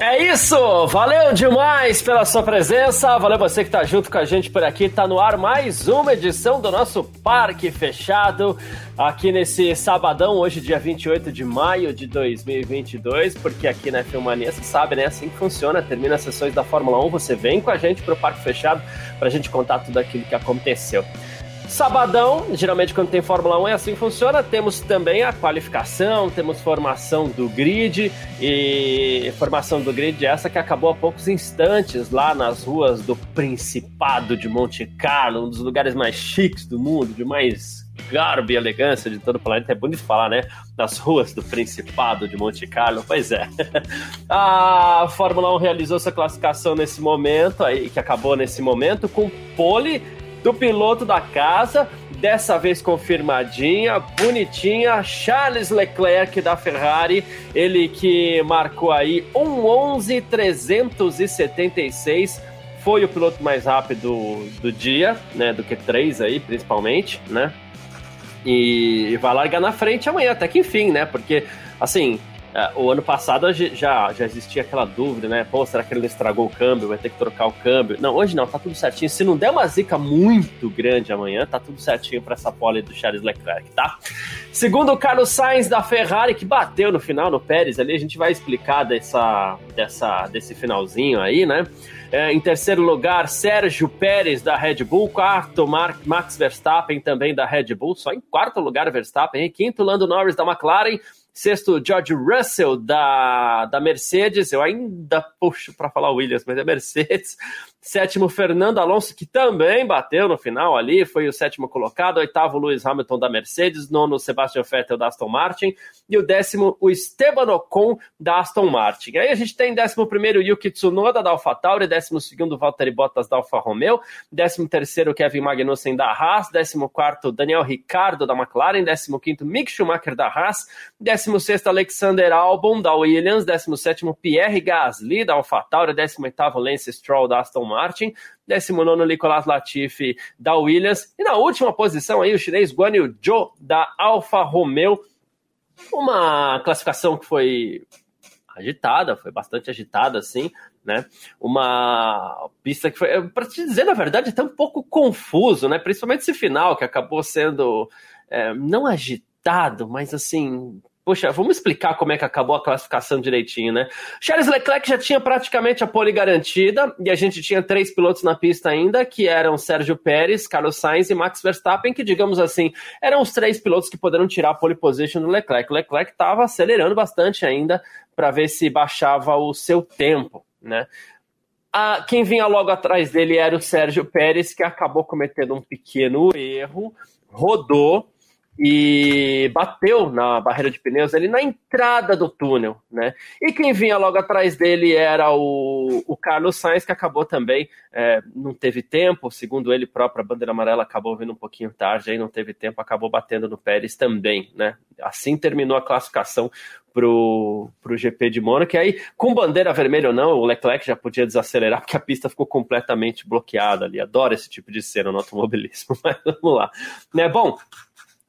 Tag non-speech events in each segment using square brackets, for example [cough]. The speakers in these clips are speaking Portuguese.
É isso! Valeu demais pela sua presença, valeu você que tá junto com a gente por aqui. Tá no ar mais uma edição do nosso Parque Fechado, aqui nesse sabadão, hoje, dia 28 de maio de 2022, porque aqui na Filmania, você sabe, né? Assim que funciona, termina as sessões da Fórmula 1, você vem com a gente pro Parque Fechado pra gente contar tudo aquilo que aconteceu. Sabadão, geralmente quando tem Fórmula 1 é assim que funciona. Temos também a qualificação, temos formação do grid e formação do grid essa que acabou há poucos instantes lá nas ruas do Principado de Monte Carlo, um dos lugares mais chiques do mundo, de mais garbo e elegância de todo o planeta. É bonito falar, né? Nas ruas do Principado de Monte Carlo. Pois é. [laughs] A Fórmula 1 realizou sua classificação nesse momento, aí que acabou nesse momento, com pole do piloto da casa, dessa vez confirmadinha, bonitinha, Charles Leclerc da Ferrari, ele que marcou aí um 11.376, foi o piloto mais rápido do dia, né, do que três aí, principalmente, né, e vai largar na frente amanhã, até que enfim, né, porque, assim, o ano passado já, já existia aquela dúvida, né? Pô, será que ele estragou o câmbio? Vai ter que trocar o câmbio? Não, hoje não, tá tudo certinho. Se não der uma zica muito grande amanhã, tá tudo certinho para essa pole do Charles Leclerc, tá? Segundo o Carlos Sainz da Ferrari, que bateu no final no Pérez ali, a gente vai explicar dessa, dessa, desse finalzinho aí, né? É, em terceiro lugar, Sérgio Pérez da Red Bull. Quarto, Max Verstappen também da Red Bull. Só em quarto lugar, Verstappen. Em quinto, Lando Norris da McLaren. Sexto, George Russell, da, da Mercedes. Eu ainda puxo para falar Williams, mas é Mercedes. Sétimo, Fernando Alonso, que também bateu no final ali, foi o sétimo colocado. Oitavo, Lewis Hamilton da Mercedes. Nono, Sebastian Vettel da Aston Martin. E o décimo, o Esteban Ocon da Aston Martin. Aí a gente tem décimo primeiro, Yuki Tsunoda da AlphaTauri. Décimo segundo, Valtteri Bottas da Alfa Romeo. Décimo terceiro, Kevin Magnussen da Haas. Décimo quarto, Daniel Ricciardo da McLaren. Décimo quinto, Mick Schumacher da Haas. Décimo sexto, Alexander Albon da Williams. Décimo sétimo, Pierre Gasly da AlphaTauri. Décimo oitavo, Lance Stroll da Aston Martin, 19 Nicolas Latifi da Williams, e na última posição aí o chinês Guan Yu Zhou da Alfa Romeo. Uma classificação que foi agitada, foi bastante agitada, assim, né? Uma pista que foi, para te dizer, na verdade, até um pouco confuso, né? Principalmente esse final, que acabou sendo é, não agitado, mas assim, Poxa, vamos explicar como é que acabou a classificação direitinho, né? Charles Leclerc já tinha praticamente a pole garantida e a gente tinha três pilotos na pista ainda, que eram Sérgio Pérez, Carlos Sainz e Max Verstappen, que, digamos assim, eram os três pilotos que poderiam tirar a pole position do Leclerc. O Leclerc estava acelerando bastante ainda para ver se baixava o seu tempo, né? Ah, quem vinha logo atrás dele era o Sérgio Pérez, que acabou cometendo um pequeno erro, rodou e bateu na barreira de pneus ali na entrada do túnel, né? E quem vinha logo atrás dele era o, o Carlos Sainz, que acabou também, é, não teve tempo, segundo ele próprio, a bandeira amarela acabou vindo um pouquinho tarde, aí não teve tempo, acabou batendo no Pérez também, né? Assim terminou a classificação pro, pro GP de Mônaco, e aí, com bandeira vermelha ou não, o Leclerc já podia desacelerar, porque a pista ficou completamente bloqueada ali, adoro esse tipo de cena no automobilismo, [laughs] mas vamos lá. Né, bom,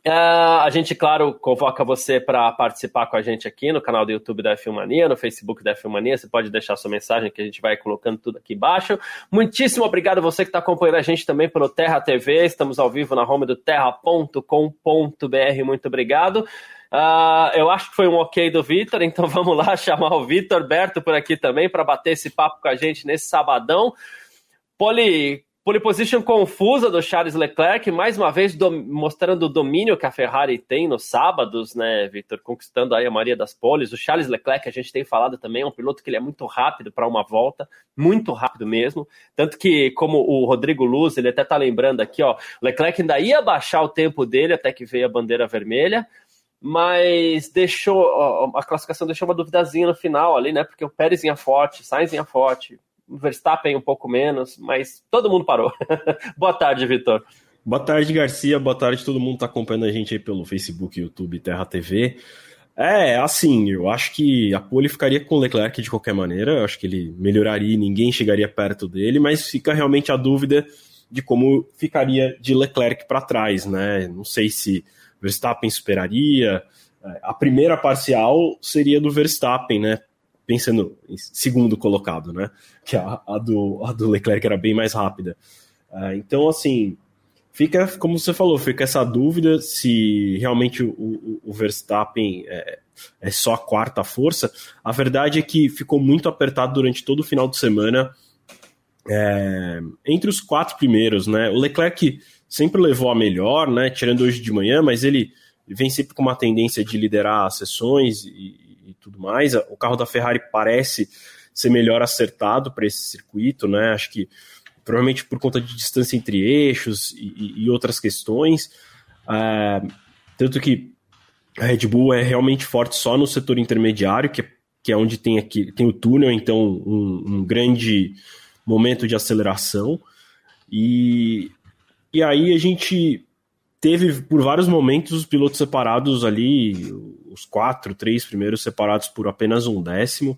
Uh, a gente, claro, convoca você para participar com a gente aqui no canal do YouTube da Filmania, no Facebook da Filmania. Você pode deixar sua mensagem que a gente vai colocando tudo aqui embaixo. Muitíssimo obrigado você que está acompanhando a gente também pelo Terra TV. Estamos ao vivo na home do terra.com.br. Muito obrigado. Uh, eu acho que foi um ok do Vitor, então [laughs] vamos lá chamar o Vitor Berto por aqui também para bater esse papo com a gente nesse sabadão. Poli, Pole position confusa do Charles Leclerc, mais uma vez do, mostrando o domínio que a Ferrari tem nos sábados, né, Victor? Conquistando aí a maioria das poles. O Charles Leclerc, a gente tem falado também, é um piloto que ele é muito rápido para uma volta, muito rápido mesmo. Tanto que, como o Rodrigo Luz, ele até tá lembrando aqui, ó, Leclerc ainda ia baixar o tempo dele até que veio a bandeira vermelha mas deixou a classificação deixou uma duvidazinha no final ali, né? Porque o Pérez vinha forte, Sainz vinha forte, Verstappen um pouco menos, mas todo mundo parou. [laughs] Boa tarde, Vitor. Boa tarde, Garcia. Boa tarde, todo mundo está acompanhando a gente aí pelo Facebook, YouTube, Terra TV. É, assim, eu acho que a pole ficaria com o Leclerc de qualquer maneira, eu acho que ele melhoraria ninguém chegaria perto dele, mas fica realmente a dúvida de como ficaria de Leclerc para trás, né? Não sei se Verstappen esperaria. É, a primeira parcial seria do Verstappen, né? Pensando em segundo colocado, né? Que a, a do, a do Leclerc era bem mais rápida. É, então, assim, fica, como você falou, fica essa dúvida se realmente o, o, o Verstappen é, é, só a quarta força. A verdade é que ficou muito apertado durante todo o final de semana é, entre os quatro primeiros, né? O Leclerc sempre levou a melhor, né? Tirando hoje de manhã, mas ele vem sempre com uma tendência de liderar sessões e, e tudo mais. O carro da Ferrari parece ser melhor acertado para esse circuito, né? Acho que provavelmente por conta de distância entre eixos e, e outras questões. É, tanto que a Red Bull é realmente forte só no setor intermediário, que, é, que é onde tem aqui tem o túnel, então um, um grande momento de aceleração. E, e aí a gente teve por vários momentos os pilotos separados ali, os quatro, três primeiros separados por apenas um décimo.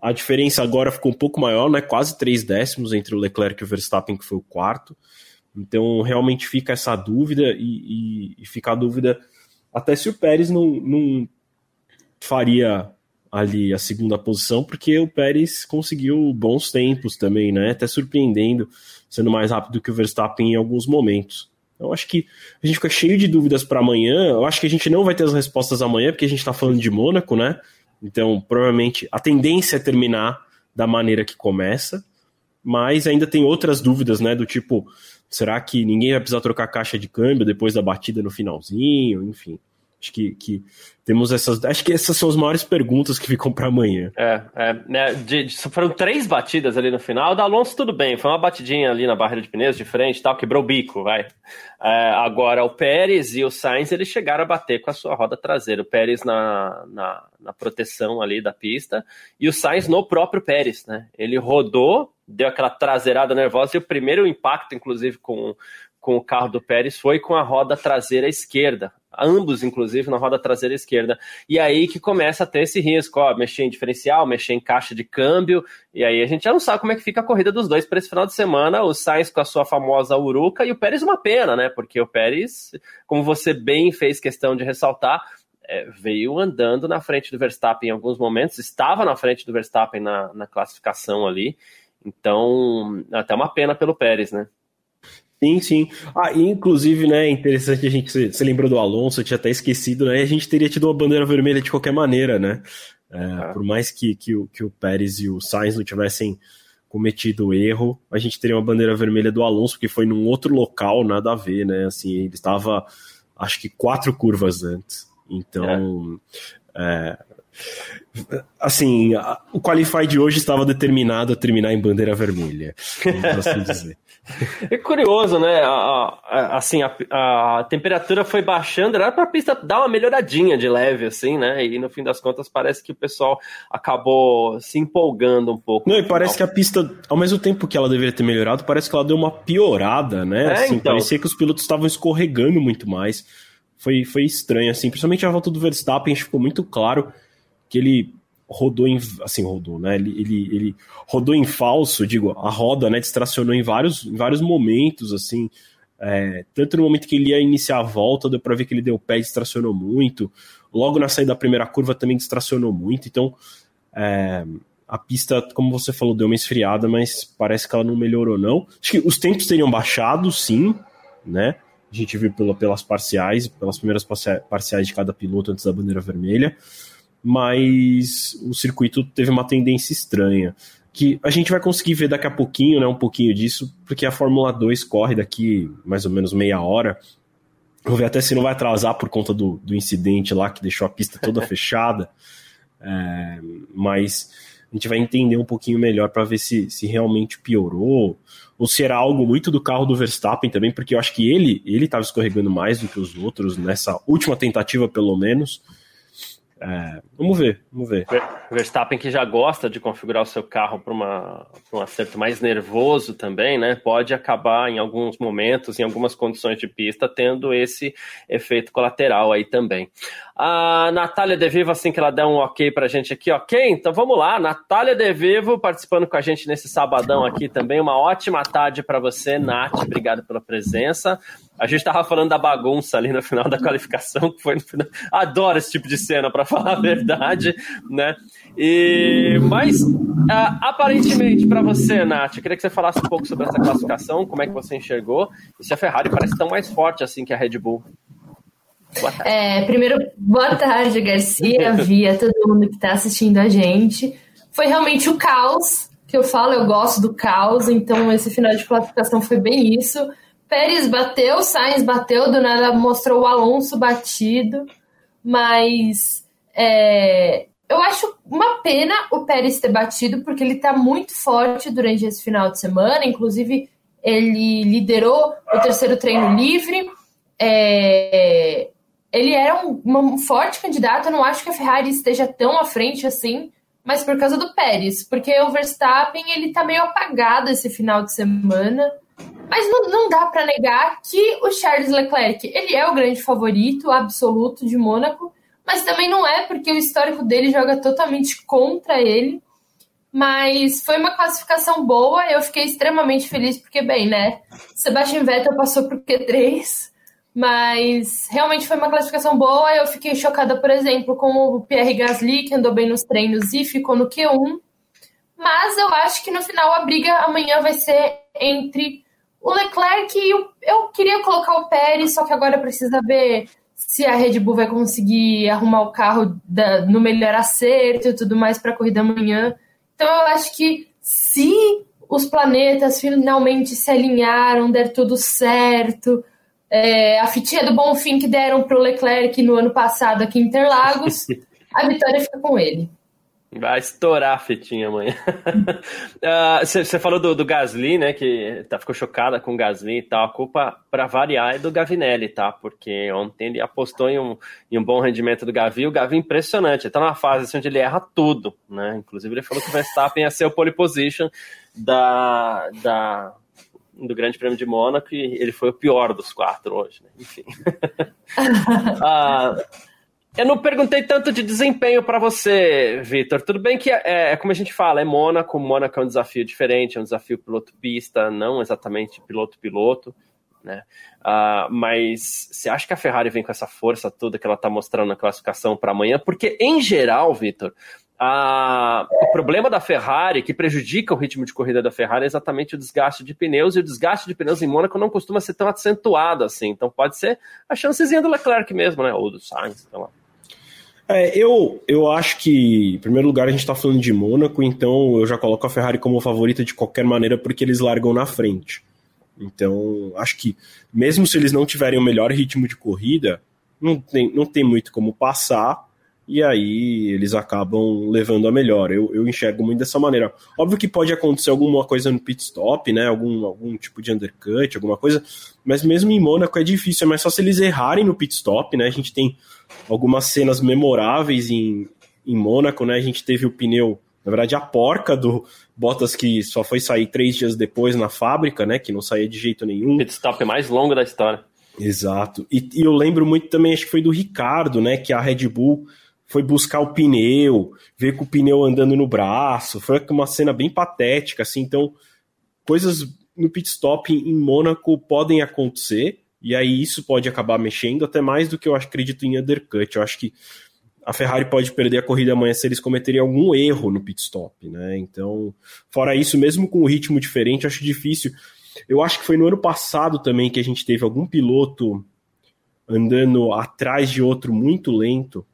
A diferença agora ficou um pouco maior, né? Quase três décimos entre o Leclerc e o Verstappen, que foi o quarto. Então, realmente fica essa dúvida e, e, e fica a dúvida até se o Pérez não, não faria ali a segunda posição, porque o Pérez conseguiu bons tempos também, né? Até surpreendendo, sendo mais rápido que o Verstappen em alguns momentos. Eu acho que a gente fica cheio de dúvidas para amanhã. Eu acho que a gente não vai ter as respostas amanhã, porque a gente está falando de Mônaco, né? Então, provavelmente, a tendência é terminar da maneira que começa, mas ainda tem outras dúvidas, né? Do tipo, será que ninguém vai precisar trocar caixa de câmbio depois da batida no finalzinho? Enfim. Acho que, que temos essas. Acho que essas são as maiores perguntas que ficam para amanhã. É, é né, de, de, foram três batidas ali no final. Da Alonso, tudo bem, foi uma batidinha ali na barreira de pneus de frente tal, quebrou o bico, vai. É, agora, o Pérez e o Sainz eles chegaram a bater com a sua roda traseira. O Pérez na, na, na proteção ali da pista e o Sainz no próprio Pérez, né? Ele rodou, deu aquela traseirada nervosa e o primeiro impacto, inclusive, com, com o carro do Pérez foi com a roda traseira esquerda ambos, inclusive, na roda traseira esquerda. E aí que começa a ter esse risco, ó, mexer em diferencial, mexer em caixa de câmbio, e aí a gente já não sabe como é que fica a corrida dos dois para esse final de semana, o Sainz com a sua famosa Uruca e o Pérez uma pena, né? Porque o Pérez, como você bem fez questão de ressaltar, é, veio andando na frente do Verstappen em alguns momentos, estava na frente do Verstappen na, na classificação ali, então até uma pena pelo Pérez, né? Sim, sim. Ah, e inclusive, né, é interessante a gente, você lembrou do Alonso, eu tinha até esquecido, né, a gente teria tido uma bandeira vermelha de qualquer maneira, né, é, ah. por mais que, que, o, que o Pérez e o Sainz não tivessem cometido erro, a gente teria uma bandeira vermelha do Alonso, porque foi num outro local, nada a ver, né, assim, ele estava, acho que quatro curvas antes, então, é. É, assim, o Qualify de hoje estava determinado a terminar em bandeira vermelha, assim dizer. [laughs] É curioso, né? A, a, assim, a, a, temperatura foi baixando, era para a pista dar uma melhoradinha de leve, assim, né? E no fim das contas parece que o pessoal acabou se empolgando um pouco. Não, e parece que a pista, ao mesmo tempo que ela deveria ter melhorado, parece que ela deu uma piorada, né? É, assim, então... Parecia que os pilotos estavam escorregando muito mais. Foi, foi estranho, assim, principalmente a volta do Verstappen, ficou muito claro que ele rodou em. Assim, rodou, né? Ele, ele, ele rodou em falso, digo, a roda, né? Distracionou em vários, em vários momentos, assim. É, tanto no momento que ele ia iniciar a volta, deu para ver que ele deu pé distracionou muito. Logo na saída da primeira curva também distracionou muito. Então, é, a pista, como você falou, deu uma esfriada, mas parece que ela não melhorou, não. Acho que os tempos teriam baixado, sim, né? A gente viu pela, pelas parciais, pelas primeiras parciais de cada piloto antes da bandeira vermelha mas o circuito teve uma tendência estranha. Que a gente vai conseguir ver daqui a pouquinho, né, um pouquinho disso, porque a Fórmula 2 corre daqui mais ou menos meia hora. Vou ver até se não vai atrasar por conta do, do incidente lá que deixou a pista toda [laughs] fechada. É, mas a gente vai entender um pouquinho melhor para ver se, se realmente piorou ou se era algo muito do carro do Verstappen também, porque eu acho que ele ele estava escorregando mais do que os outros nessa última tentativa, pelo menos. É, vamos ver, vamos ver. Verstappen que já gosta de configurar o seu carro para um acerto mais nervoso também, né? Pode acabar em alguns momentos, em algumas condições de pista, tendo esse efeito colateral aí também. A Natália De Vivo, assim que ela der um ok para a gente aqui, ok? Então vamos lá, Natália De Vivo participando com a gente nesse sabadão aqui também. Uma ótima tarde para você, Nath. Obrigado pela presença. A gente estava falando da bagunça ali no final da qualificação, que foi no final. Adoro esse tipo de cena, para falar a verdade, né? E, mas, aparentemente, para você, Nath, eu queria que você falasse um pouco sobre essa classificação, como é que você enxergou, e se a Ferrari parece tão mais forte assim que a Red Bull. É, primeiro, boa tarde, Garcia, [laughs] Via, todo mundo que está assistindo a gente. Foi realmente o caos que eu falo, eu gosto do caos, então esse final de classificação foi bem isso. Pérez bateu, Sainz bateu, do nada mostrou o Alonso batido, mas é, eu acho uma pena o Pérez ter batido, porque ele está muito forte durante esse final de semana, inclusive ele liderou o terceiro treino livre. É, ele era um, um, forte candidato, eu não acho que a Ferrari esteja tão à frente assim, mas por causa do Pérez, porque o Verstappen ele tá meio apagado esse final de semana. Mas não, não dá para negar que o Charles Leclerc ele é o grande favorito absoluto de Mônaco, mas também não é porque o histórico dele joga totalmente contra ele. Mas foi uma classificação boa, eu fiquei extremamente feliz porque, bem, né? Sebastian Vettel passou por Q3, mas realmente foi uma classificação boa. Eu fiquei chocada, por exemplo, com o Pierre Gasly, que andou bem nos treinos e ficou no Q1. Mas eu acho que no final a briga amanhã vai ser entre o Leclerc e o, eu queria colocar o Pérez, só que agora precisa ver se a Red Bull vai conseguir arrumar o carro da, no melhor acerto e tudo mais para a corrida amanhã. Então eu acho que se os planetas finalmente se alinharam, der tudo certo, é, a fitinha do bom fim que deram para o Leclerc no ano passado aqui em Interlagos, [laughs] a vitória fica com ele. Vai estourar a fitinha amanhã. [laughs] Você uh, falou do, do, Gasly, né? Que tá, ficou chocada com o Gasly e tal. A culpa, para variar, é do Gavinelli, tá? Porque ontem ele apostou em um, em um bom rendimento do Gavi. O Gavi é impressionante. Ele tá numa fase assim, onde ele erra tudo, né? Inclusive, ele falou que o Verstappen ia ser o pole position da, da, do Grande Prêmio de Mônaco e ele foi o pior dos quatro hoje, né? Enfim. uh, [laughs] Eu não perguntei tanto de desempenho para você, Vitor. Tudo bem que é, é, como a gente fala, é Mônaco. Mônaco é um desafio diferente, é um desafio piloto-pista, não exatamente piloto-piloto. Né? Uh, mas você acha que a Ferrari vem com essa força toda que ela está mostrando na classificação para amanhã? Porque, em geral, Vitor, o problema da Ferrari, que prejudica o ritmo de corrida da Ferrari, é exatamente o desgaste de pneus, e o desgaste de pneus em Mônaco não costuma ser tão acentuado assim. Então pode ser a chancezinha do Leclerc mesmo, né? Ou do Sainz, sei lá. É, eu, eu acho que, em primeiro lugar, a gente está falando de Mônaco, então eu já coloco a Ferrari como favorita de qualquer maneira, porque eles largam na frente. Então, acho que, mesmo se eles não tiverem o melhor ritmo de corrida, não tem, não tem muito como passar, e aí eles acabam levando a melhor. Eu, eu enxergo muito dessa maneira. Óbvio que pode acontecer alguma coisa no pit stop, né? Algum, algum tipo de undercut, alguma coisa, mas mesmo em Mônaco é difícil, é mais só se eles errarem no pit stop, né? A gente tem algumas cenas memoráveis em, em Mônaco, né? A gente teve o pneu, na verdade, a porca do Bottas que só foi sair três dias depois na fábrica, né? Que não saía de jeito nenhum. Pit stop mais longo da história. Exato. E, e eu lembro muito também, acho que foi do Ricardo, né? Que a Red Bull foi buscar o pneu, ver com o pneu andando no braço. Foi uma cena bem patética, assim. Então, coisas no pit stop em Mônaco podem acontecer. E aí isso pode acabar mexendo até mais do que eu acredito em undercut. Eu acho que a Ferrari pode perder a corrida amanhã se eles cometerem algum erro no pit stop, né? Então, fora isso, mesmo com um ritmo diferente, acho difícil. Eu acho que foi no ano passado também que a gente teve algum piloto andando atrás de outro muito lento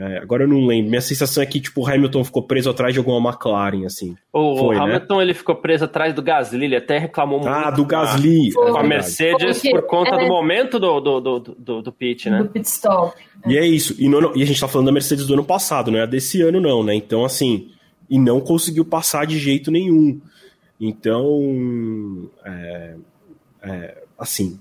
é, agora eu não lembro. Minha sensação é que tipo, o Hamilton ficou preso atrás de alguma McLaren, assim. O, Foi, né? Hamilton né? ele ficou preso atrás do Gasly, ele até reclamou muito. Ah, do Gasly. Com a Mercedes por conta do é. momento do, do, do, do, do pit, né? Do pit stop. E é isso. E, no, e a gente tá falando da Mercedes do ano passado, não é a desse ano, não, né? Então, assim, e não conseguiu passar de jeito nenhum. Então, é, é, assim,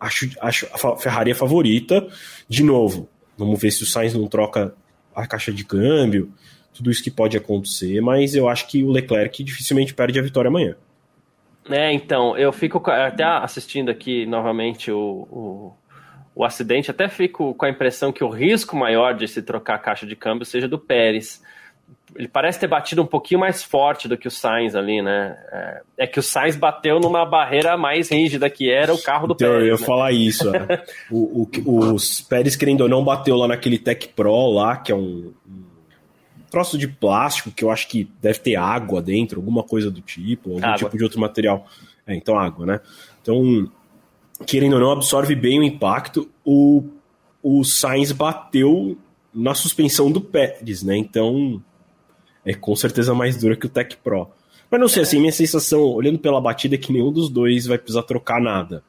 acho, acho a Ferrari é favorita. De novo, Vamos ver se o Sainz não troca a caixa de câmbio, tudo isso que pode acontecer, mas eu acho que o Leclerc dificilmente perde a vitória amanhã. É, então, eu fico até assistindo aqui novamente o, o, o, acidente, até fico com a impressão que o risco maior de se trocar a caixa de câmbio seja do Pérez. Ele parece ter batido um pouquinho mais forte do que o Sainz ali, né? É, é que o Sainz bateu numa barreira mais rígida que era o carro do então, Pérez. Eu ia né? falar isso. É. [laughs] o, o, os Pérez, querendo ou não, bateu lá naquele Tech Pro lá, que é um, um troço de plástico que eu acho que deve ter água dentro, alguma coisa do tipo, algum água. tipo de outro material. É, então água, né? Então, querendo ou não, absorve bem o impacto. O, o Sainz bateu na suspensão do Pérez, né? Então, é com certeza mais dura que o Tech Pro. Mas não sei, assim, minha sensação, olhando pela batida, é que nenhum dos dois vai precisar trocar nada.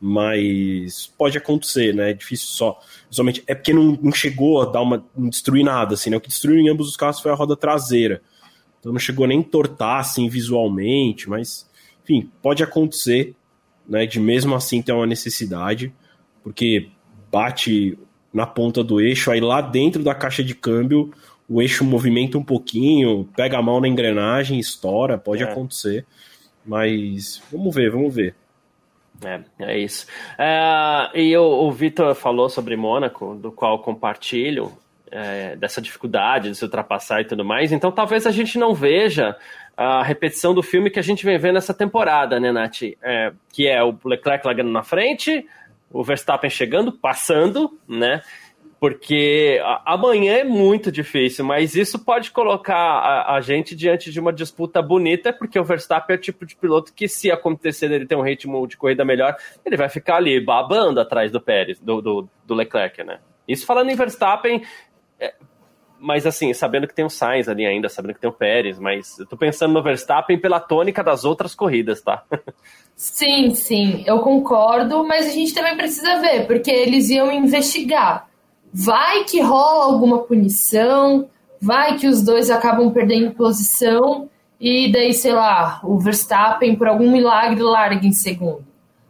Mas pode acontecer, né? É difícil só. Somente é porque não, não chegou a dar uma. não destruir nada, assim, né? O que destruiu em ambos os casos foi a roda traseira. Então não chegou nem tortar assim visualmente, mas enfim, pode acontecer, né? De mesmo assim ter uma necessidade, porque bate na ponta do eixo, aí lá dentro da caixa de câmbio o eixo movimenta um pouquinho, pega a mão na engrenagem, estoura, pode é. acontecer. Mas vamos ver, vamos ver. É, é isso. É, e o, o Vitor falou sobre Mônaco, do qual compartilho, é, dessa dificuldade de se ultrapassar e tudo mais. Então talvez a gente não veja a repetição do filme que a gente vem vendo nessa temporada, né, Nath? É, que é o Leclerc largando na frente, o Verstappen chegando, passando, né? Porque amanhã é muito difícil, mas isso pode colocar a, a, gente diante de uma disputa bonita, porque o Verstappen é o tipo de piloto que, se acontecer ele ter um ritmo de corrida melhor, ele vai ficar ali babando atrás do Pérez, do, do, do Leclerc, né? Isso falando em Verstappen, é, mas assim, sabendo que tem o Sainz ali ainda, sabendo que tem o Pérez, mas eu tô pensando no Verstappen pela tônica das outras corridas, tá? [laughs] Sim, sim, eu concordo, mas a gente também precisa ver, porque eles iam investigar vai que rola alguma punição, vai que os dois acabam perdendo posição e daí, sei lá, o Verstappen por algum milagre larga em segundo.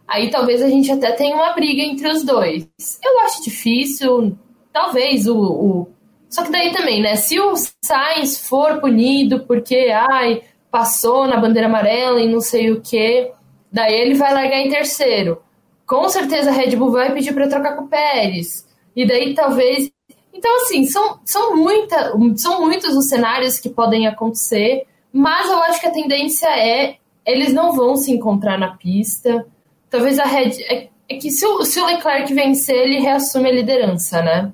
Aí talvez a gente até tenha uma briga entre os dois. Eu acho difícil, talvez o, o... Só que daí também, né? Se o Sainz for punido porque, ai, passou na bandeira amarela e não sei o que, daí ele vai largar em terceiro. Com certeza a Red Bull vai pedir para trocar com o Pérez. E daí talvez. Então, assim, são, são, muita, são muitos os cenários que podem acontecer, mas eu acho que a tendência é eles não vão se encontrar na pista. Talvez a Red. É, é que se o, se o Leclerc vencer, ele reassume a liderança, né?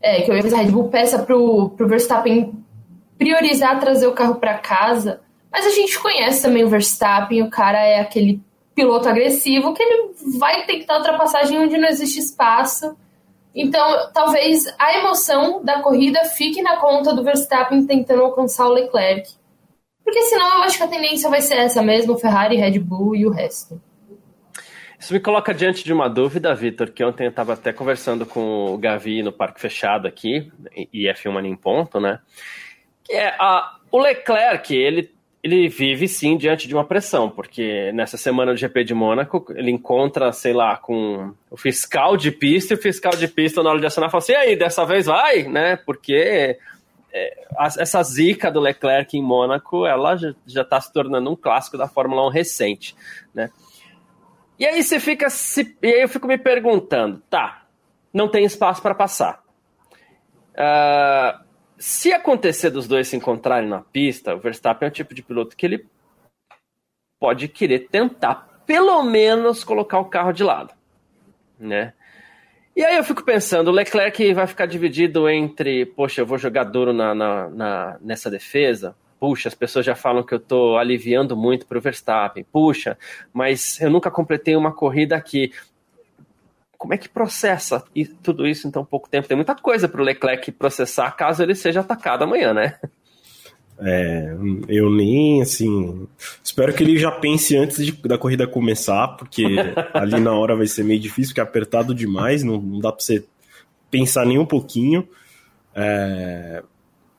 É, que a Red Bull peça pro, pro Verstappen priorizar trazer o carro para casa. Mas a gente conhece também o Verstappen, o cara é aquele piloto agressivo que ele vai tentar ultrapassagem onde não existe espaço. Então, talvez a emoção da corrida fique na conta do Verstappen tentando alcançar o Leclerc. Porque senão eu acho que a tendência vai ser essa mesmo, Ferrari, Red Bull e o resto. Isso me coloca diante de uma dúvida, Vitor, que ontem eu estava até conversando com o Gavi no Parque Fechado aqui, e F1 em ponto, né? Que é a, o Leclerc, ele ele vive sim diante de uma pressão, porque nessa semana do GP de Mônaco, ele encontra, sei lá, com o fiscal de pista e o fiscal de pista na hora de acionar fala assim: e aí, dessa vez vai, né? Porque é, essa zica do Leclerc em Mônaco, ela já está se tornando um clássico da Fórmula 1 recente, né? E aí você fica se, e aí eu fico me perguntando, tá? Não tem espaço para passar. Uh, se acontecer dos dois se encontrarem na pista, o Verstappen é o tipo de piloto que ele pode querer tentar, pelo menos, colocar o carro de lado, né? E aí eu fico pensando, o Leclerc vai ficar dividido entre, poxa, eu vou jogar duro na, na, na nessa defesa, puxa, as pessoas já falam que eu estou aliviando muito para o Verstappen, puxa, mas eu nunca completei uma corrida aqui como é que processa tudo isso em tão pouco tempo? Tem muita coisa para o Leclerc processar caso ele seja atacado amanhã, né? É, eu nem, assim. Espero que ele já pense antes de, da corrida começar, porque [laughs] ali na hora vai ser meio difícil, porque é apertado demais, não, não dá para você pensar nem um pouquinho. É,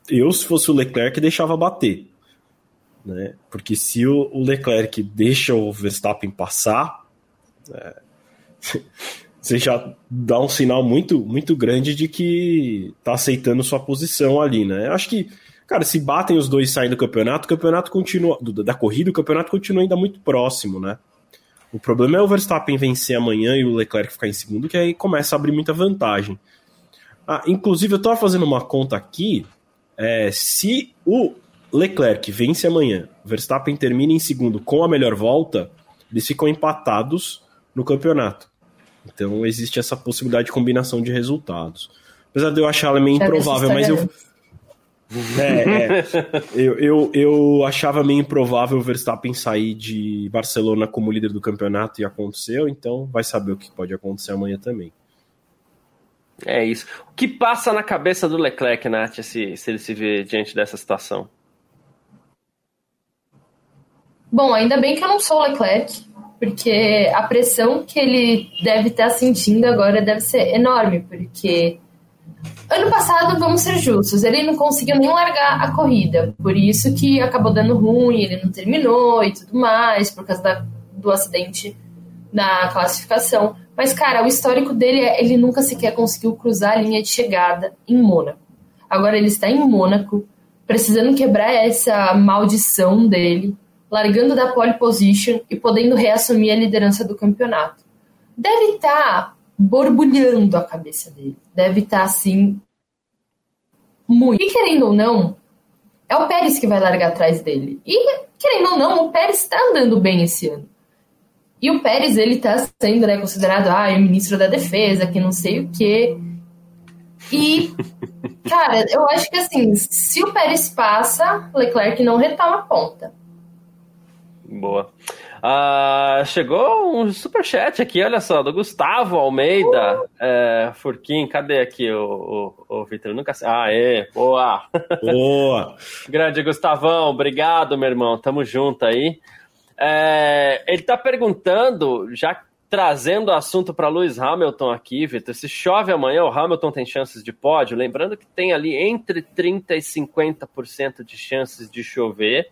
eu, se fosse o Leclerc, deixava bater. Né? Porque se o, o Leclerc deixa o Verstappen passar. É, você já dá um sinal muito, muito grande de que tá aceitando sua posição ali, né? Acho que, cara, se batem os dois saindo do campeonato, o campeonato continua, da corrida, o campeonato continua ainda muito próximo, né? O problema é o Verstappen vencer amanhã e o Leclerc ficar em segundo, que aí começa a abrir muita vantagem. Ah, inclusive, eu tava fazendo uma conta aqui. É, se o Leclerc vence amanhã, Verstappen termina em segundo com a melhor volta, eles ficam empatados no campeonato. Então existe essa possibilidade de combinação de resultados. Apesar de eu achar ela meio improvável, mas eu. [laughs] É, é. Eu, eu, eu achava meio improvável o Verstappen sair de Barcelona como líder do campeonato e aconteceu, então vai saber o que pode acontecer amanhã também. É isso. O que passa na cabeça do Leclerc, Nath, se, se ele se vê diante dessa situação? Bom, ainda bem que eu não sou o Leclerc, porque a pressão que ele deve estar sentindo agora deve ser enorme, porque ano passado, vamos ser justos, ele não conseguiu nem largar a corrida, por isso que acabou dando ruim, ele não terminou e tudo mais, por causa da, do acidente na classificação. Mas, cara, o histórico dele é ele nunca sequer conseguiu cruzar a linha de chegada em Mônaco. Agora ele está em Mônaco, precisando quebrar essa maldição dele largando da pole position e podendo reassumir a liderança do campeonato. Deve estar tá borbulhando a cabeça dele. Deve estar tá, assim. Muito. E querendo ou não, é o Pérez que vai largar atrás dele. E querendo ou não, o Pérez está andando bem esse ano. E o Pérez, ele tá sendo né, considerado ah, o ministro da defesa, que não sei o quê. E, [laughs] cara, eu acho que assim, se o Pérez passa, Leclerc não retoma a ponta. Boa. Ah, chegou um super chat aqui, olha só, do Gustavo Almeida. Uh. É, Furquim, cadê aqui o, o, o Vitor? Nunca Ah, é, boa. Boa. [laughs] Grande Gustavão, obrigado, meu irmão. Tamo junto aí. É, ele tá perguntando, já trazendo o assunto para Lewis Hamilton aqui, Vitor, se chove amanhã, o Hamilton tem chances de pódio? Lembrando que tem ali entre 30% e 50% de chances de chover.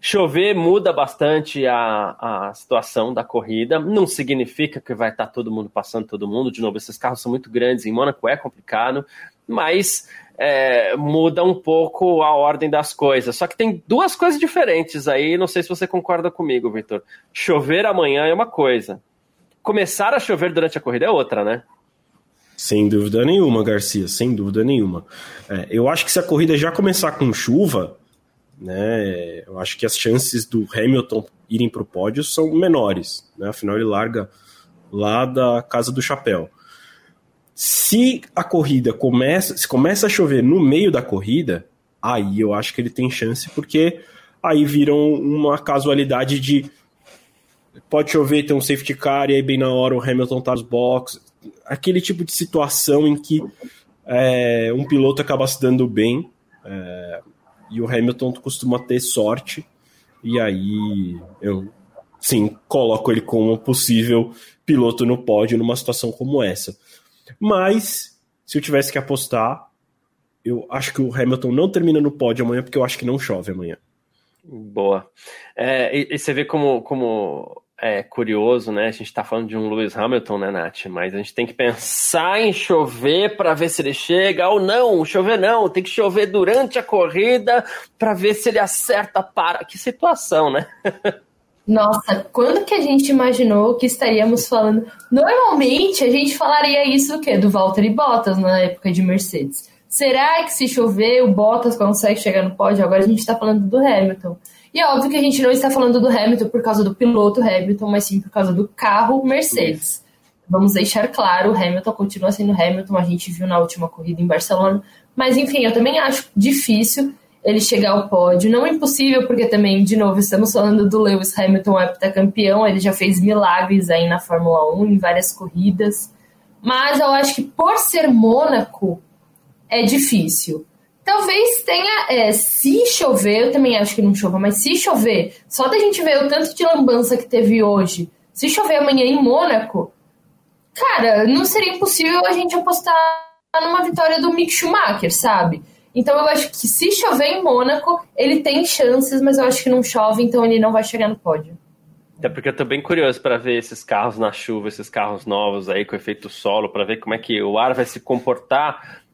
Chover muda bastante a, a situação da corrida. Não significa que vai estar todo mundo passando todo mundo. De novo, esses carros são muito grandes. Em Mônaco é complicado, mas é, muda um pouco a ordem das coisas. Só que tem duas coisas diferentes aí. Não sei se você concorda comigo, Victor. Chover amanhã é uma coisa. Começar a chover durante a corrida é outra, né? Sem dúvida nenhuma, Garcia, sem dúvida nenhuma. É, eu acho que se a corrida já começar com chuva, né? Eu acho que as chances do Hamilton irem para o pódio são menores, né? Afinal, ele larga lá da casa do chapéu. Se a corrida começa, se começa a chover no meio da corrida, aí eu acho que ele tem chance, porque aí viram uma casualidade de pode chover, tem um safety car, e aí bem na hora o Hamilton tá nos boxes. Aquele tipo de situação em que é, um piloto acaba se dando bem. É, e o Hamilton costuma ter sorte, e aí eu, sim, coloco ele como possível piloto no pódio numa situação como essa. Mas, se eu tivesse que apostar, eu acho que o Hamilton não termina no pódio amanhã, porque eu acho que não chove amanhã. Boa. É, e, e, você vê como, como é curioso, né? A gente tá falando de um Lewis Hamilton, né, Nath? Mas a gente tem que pensar em chover para ver se ele chega ou não. Chover não, tem que chover durante a corrida para ver se ele acerta para. Que situação, né? [laughs] Nossa, quando que a gente imaginou que estaríamos falando? Normalmente a gente falaria isso do quê? Do Valtteri Bottas na época de Mercedes. Será que se chover o Bottas consegue chegar no pódio? Agora a gente está falando do Hamilton. E é óbvio que a gente não está falando do Hamilton por causa do piloto Hamilton, mas sim por causa do carro Mercedes. Vamos deixar claro, o Hamilton continua sendo Hamilton, a gente viu na última corrida em Barcelona. Mas enfim, eu também acho difícil ele chegar ao pódio. Não é impossível, porque também, de novo, estamos falando do Lewis Hamilton, heptacampeão, ele já fez milagres aí na Fórmula 1, em várias corridas. Mas eu acho que por ser Mônaco, é difícil. Talvez tenha, é, se chover, eu também acho que não chova, mas se chover, só da gente ver o tanto de lambança que teve hoje, se chover amanhã em Mônaco, cara, não seria impossível a gente apostar numa vitória do Mick Schumacher, sabe? Então eu acho que se chover em Mônaco, ele tem chances, mas eu acho que não chove, então ele não vai chegar no pódio. Até porque eu tô bem curioso para ver esses carros na chuva, esses carros novos aí com efeito solo, para ver como é que o ar vai se comportar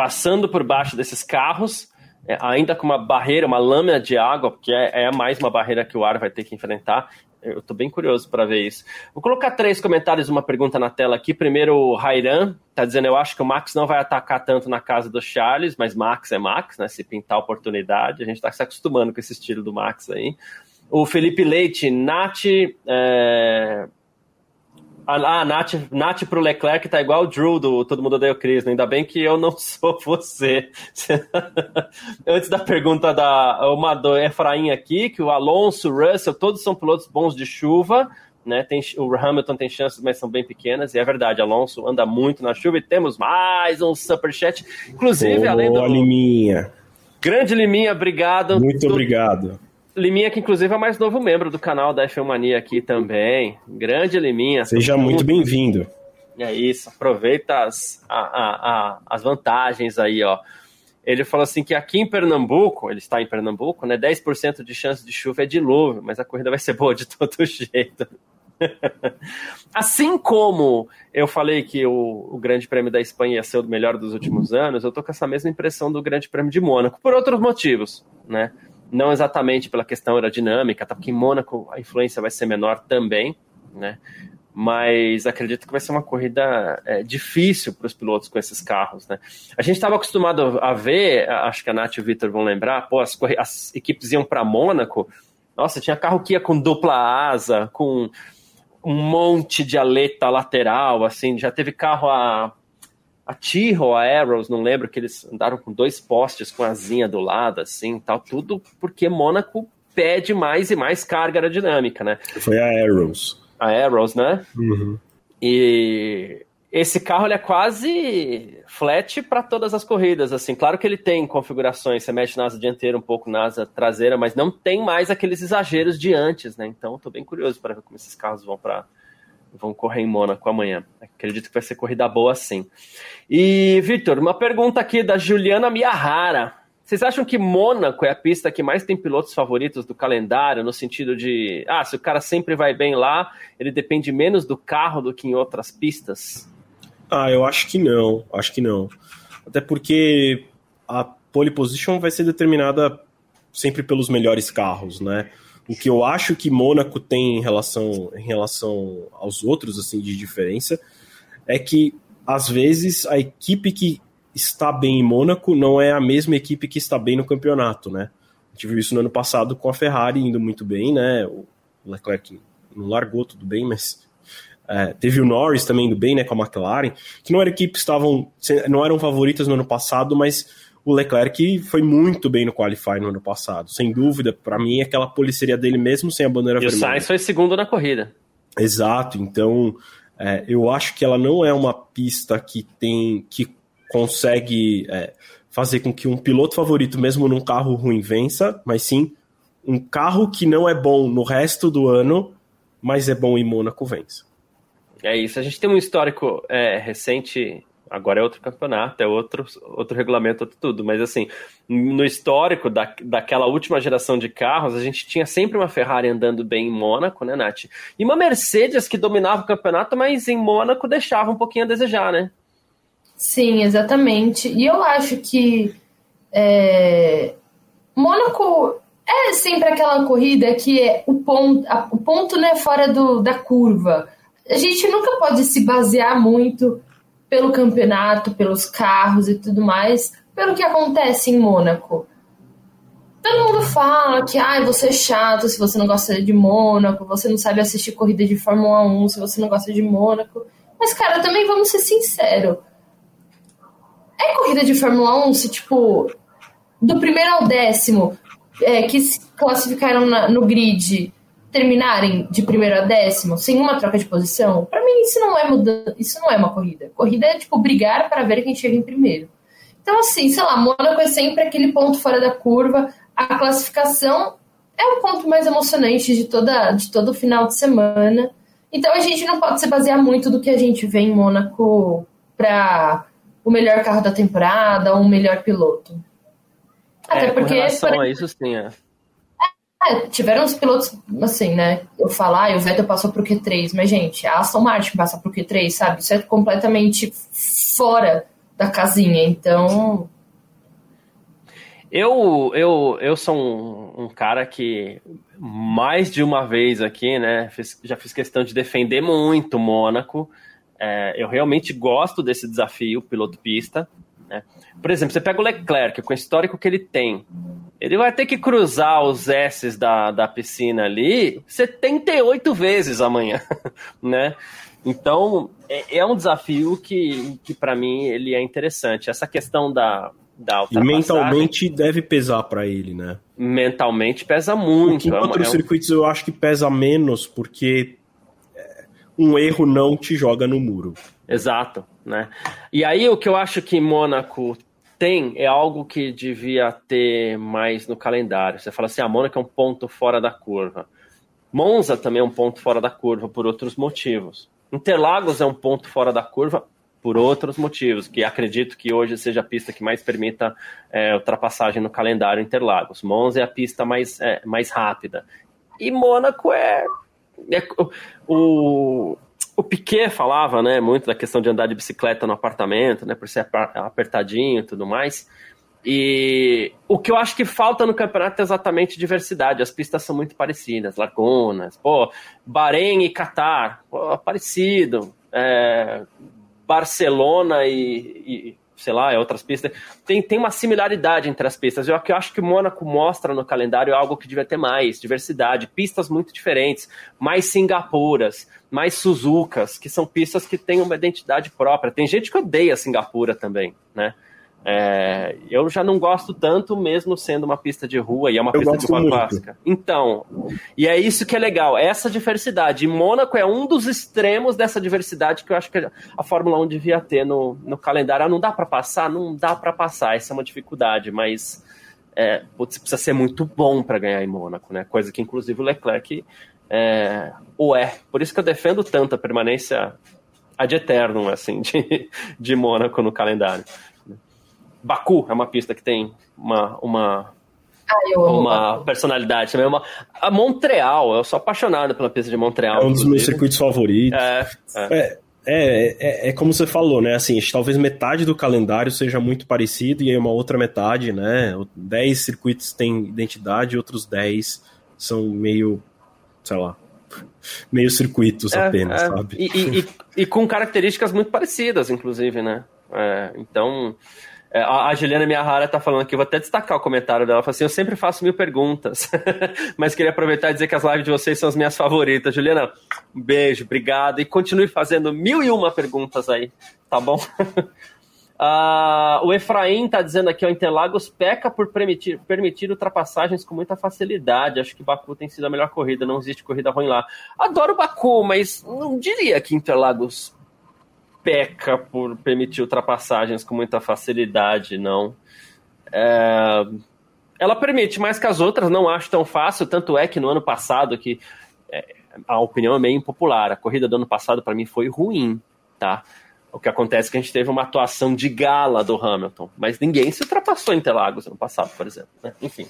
passando por baixo desses carros, é, ainda com uma barreira, uma lâmina de água, porque é, é mais uma barreira que o ar vai ter que enfrentar. Eu tô bem curioso para ver isso. Vou colocar três comentários uma pergunta na tela aqui. Primeiro, o Rairan tá dizendo: Eu acho que o Max não vai atacar tanto na casa do Charles, mas Max é Max, né? Se pintar a oportunidade, a gente tá se acostumando com esse estilo do Max aí. O Felipe Leite, Nath. É... Ah, Nath, Nath pro Leclerc tá igual o Drew do Todo Mundo Odeia o Chris, né? Ainda bem que eu não [laughs] sou você. [laughs] Antes da pergunta da uma do Efraim aqui, que o Alonso, o Russell, todos são pilotos bons de chuva, né? Tem, o Hamilton tem chances, mas são bem pequenas, e é verdade, Alonso anda muito na chuva e temos mais um superchat. Inclusive, oh, além do. Liminha. Grande Liminha, obrigado. Muito obrigado. Liminha, que inclusive é o mais novo membro do canal da F1 Mania aqui também. Grande Liminha. Seja muito bem-vindo. É isso, aproveita as, a, a, a, as vantagens aí, ó. Ele falou assim que aqui em Pernambuco, ele está em Pernambuco, né? 10% de chance de chuva é dilúvio, mas a corrida vai ser boa de [laughs] todo jeito. assim como eu falei que o, o, Grande Prêmio da Espanha ia ser o melhor dos últimos anos, eu tô com essa mesma impressão do Grande Prêmio de Mônaco, por outros motivos, né? Não exatamente pela questão aerodinâmica, tá? porque em Mônaco a influência vai ser menor também, né? Mas acredito que vai ser uma corrida é, difícil para os pilotos com esses carros, né? A gente estava acostumado a ver, acho que a Nath e o Victor vão lembrar, pô, as, as equipes iam para Mônaco, nossa, tinha carro que ia com dupla asa, com um monte de aleta lateral, assim, já teve carro a a Tyrrell, a Arrows, não lembro, que eles andaram com dois postes com asinha do lado, assim, tal, tudo porque Mônaco pede mais e mais carga aerodinâmica, né? Foi a Arrows. A Arrows, né? Uhum. E esse carro é quase flat para todas as corridas, assim. Claro que ele tem configurações, você mexe na asa dianteira um pouco na asa traseira, mas não tem mais aqueles exageros de antes, né? Então, estou bem curioso para ver como esses carros vão para vão correr em Mônaco amanhã. Acredito que vai ser corrida boa sim. E, Victor, uma pergunta aqui da Juliana Miyahara. Vocês acham que Mônaco é a pista que mais tem pilotos favoritos do calendário, no sentido de, ah, se o cara sempre vai bem lá, ele depende menos do carro do que em outras pistas? Ah, eu acho que não, acho que não. Até porque a pole position vai ser determinada sempre pelos melhores carros, né? O que eu acho que Mônaco tem em relação, em relação aos outros, assim, de diferença, é que às vezes a equipe que está bem em Mônaco não é a mesma equipe que está bem no campeonato, né? A gente viu isso no ano passado com a Ferrari indo muito bem, né? O Leclerc não largou tudo bem, mas é, teve o Norris também indo bem, né? Com a McLaren, que não eram equipes que estavam, não eram favoritas no ano passado, mas o Leclerc foi muito bem no Qualify no ano passado. Sem dúvida, para mim, aquela pole seria dele mesmo sem a bandeira e vermelha. E o Sainz foi segundo na corrida. Exato, então é, eu acho que ela não é uma pista que tem que consegue é, fazer com que um piloto favorito, mesmo num carro ruim, vença, mas sim um carro que não é bom no resto do ano, mas é bom em Mônaco vence. É isso. A gente tem um histórico é, recente agora é outro campeonato, é outro, outro regulamento, outro tudo. Mas assim, no histórico da, daquela última geração de carros, a gente tinha sempre uma Ferrari andando bem em Mônaco, né, Nath? E uma Mercedes que dominava o campeonato, mas em Mônaco deixava um pouquinho a desejar, né? Sim, exatamente. E eu acho que é, Mônaco é sempre aquela corrida que é o ponto, a, o ponto né, fora do, da curva. A gente nunca pode se basear muito pelo campeonato, pelos carros e tudo mais, pelo que acontece em Mônaco. Todo mundo fala que ah, você é chato se você não gosta de Mônaco, você não sabe assistir corrida de Fórmula 1 se você não gosta de Mônaco. Mas, cara, também vamos ser sinceros. É corrida de Fórmula 1 se, tipo, do primeiro ao décimo é, que se classificaram na, no grid terminarem de primeiro a décimo sem uma troca de posição, para mim isso não é mudança, isso não é uma corrida. Corrida é tipo brigar para ver quem chega em primeiro. Então assim, sei lá, Mônaco é sempre aquele ponto fora da curva. A classificação é o ponto mais emocionante de toda de todo o final de semana. Então a gente não pode se basear muito do que a gente vê em Mônaco para o melhor carro da temporada ou o melhor piloto. Até é, porque com relação a isso sim, é É, tiveram os pilotos, assim, né? Eu falar, o Vettel passou pro Q3, mas, gente, a Aston Martin passa pro Q3, sabe? Isso é completamente fora da casinha, então. Eu, eu, eu sou um, um cara que mais de uma vez aqui, né? Fiz, já fiz questão de defender muito Mônaco. É, eu realmente gosto desse desafio, piloto pista. Né? Por exemplo, você pega o Leclerc, com o histórico que ele tem, ele vai ter que cruzar os S's da, da piscina ali 78 vezes amanhã, [laughs] né? Então, é, é um desafio que, que para mim, ele é interessante. Essa questão da, da E mentalmente deve pesar para ele, né? Mentalmente pesa muito. Em outros é um... circuitos eu acho que pesa menos, porque é, um erro não te joga no muro. Exato, né? E aí o que eu acho que Mônaco tem é algo que devia ter mais no calendário. Você fala assim, a ah, Mônaco é um ponto fora da curva. Monza também é um ponto fora da curva por outros motivos. Interlagos é um ponto fora da curva por outros motivos, que acredito que hoje seja a pista que mais permita é, ultrapassagem no calendário Interlagos. Monza é a pista mais, é, mais rápida. E Mônaco é, é o, o Piquet falava, né, muito da questão de andar de bicicleta no apartamento, né, por ser apertadinho e tudo mais. E o que eu acho que falta no campeonato é exatamente diversidade. As pistas são muito parecidas, Lagonas, pô, Bahrein e Qatar, pô, parecido. É, Barcelona e, e, sei lá, é outras pistas. Tem, tem uma similaridade entre as pistas. Eu, eu acho que o Mônaco mostra no calendário algo que devia ter mais, diversidade, pistas muito diferentes, mais Singapuras, mais Suzukas, que são pistas que têm uma identidade própria. Tem gente que odeia Singapura também, né? É, eu já não gosto tanto, mesmo sendo uma pista de rua e é uma eu pista de rua clássica. Então, e é isso que é legal, essa diversidade. E Mônaco é um dos extremos dessa diversidade que eu acho que a Fórmula 1 devia ter no, no calendário. Ah, não dá para passar? Não dá para passar, essa é uma dificuldade, mas é, putz, precisa ser muito bom para ganhar em Mônaco, né? Coisa que inclusive o Leclerc é, o é. Por isso que eu defendo tanto a permanência ad eternum, assim, de, de Mônaco no calendário. Baku é uma pista que tem uma, uma, ah, uma personalidade também. Uma, a Montreal, eu sou apaixonado pela pista de Montreal. É um dos meus circuitos favoritos. É, é. é, é, é, é como você falou, né? Assim, talvez metade do calendário seja muito parecido e aí uma outra metade, né? Dez circuitos têm identidade, outros dez são meio, sei lá, meio circuitos é, apenas, é. sabe? E, e, e, e, com características muito parecidas, inclusive, né? É, então, é, a Juliana Miyahara tá falando aqui, vou até destacar o comentário dela. Ela fala assim: Eu sempre faço mil perguntas, [laughs] mas queria aproveitar e dizer que as lives de vocês são as minhas favoritas. Juliana, um beijo, obrigado. E continue fazendo mil e uma perguntas aí, tá bom? uh, [laughs] o Efraim tá dizendo aqui: o Interlagos peca por permitir, permitir ultrapassagens com muita facilidade. Acho que Baku tem sido a melhor corrida, não existe corrida ruim lá. Adoro Baku, mas não diria que Interlagos peca por permitir ultrapassagens com muita facilidade, não. É... Ela permite mais que as outras, não acho tão fácil, tanto é que no ano passado, que é, a opinião é meio impopular, a corrida do ano passado para mim foi ruim, tá? O que acontece é que a gente teve uma atuação de gala do Hamilton, mas ninguém se ultrapassou em Interlagos ano passado, por exemplo. Né? Enfim.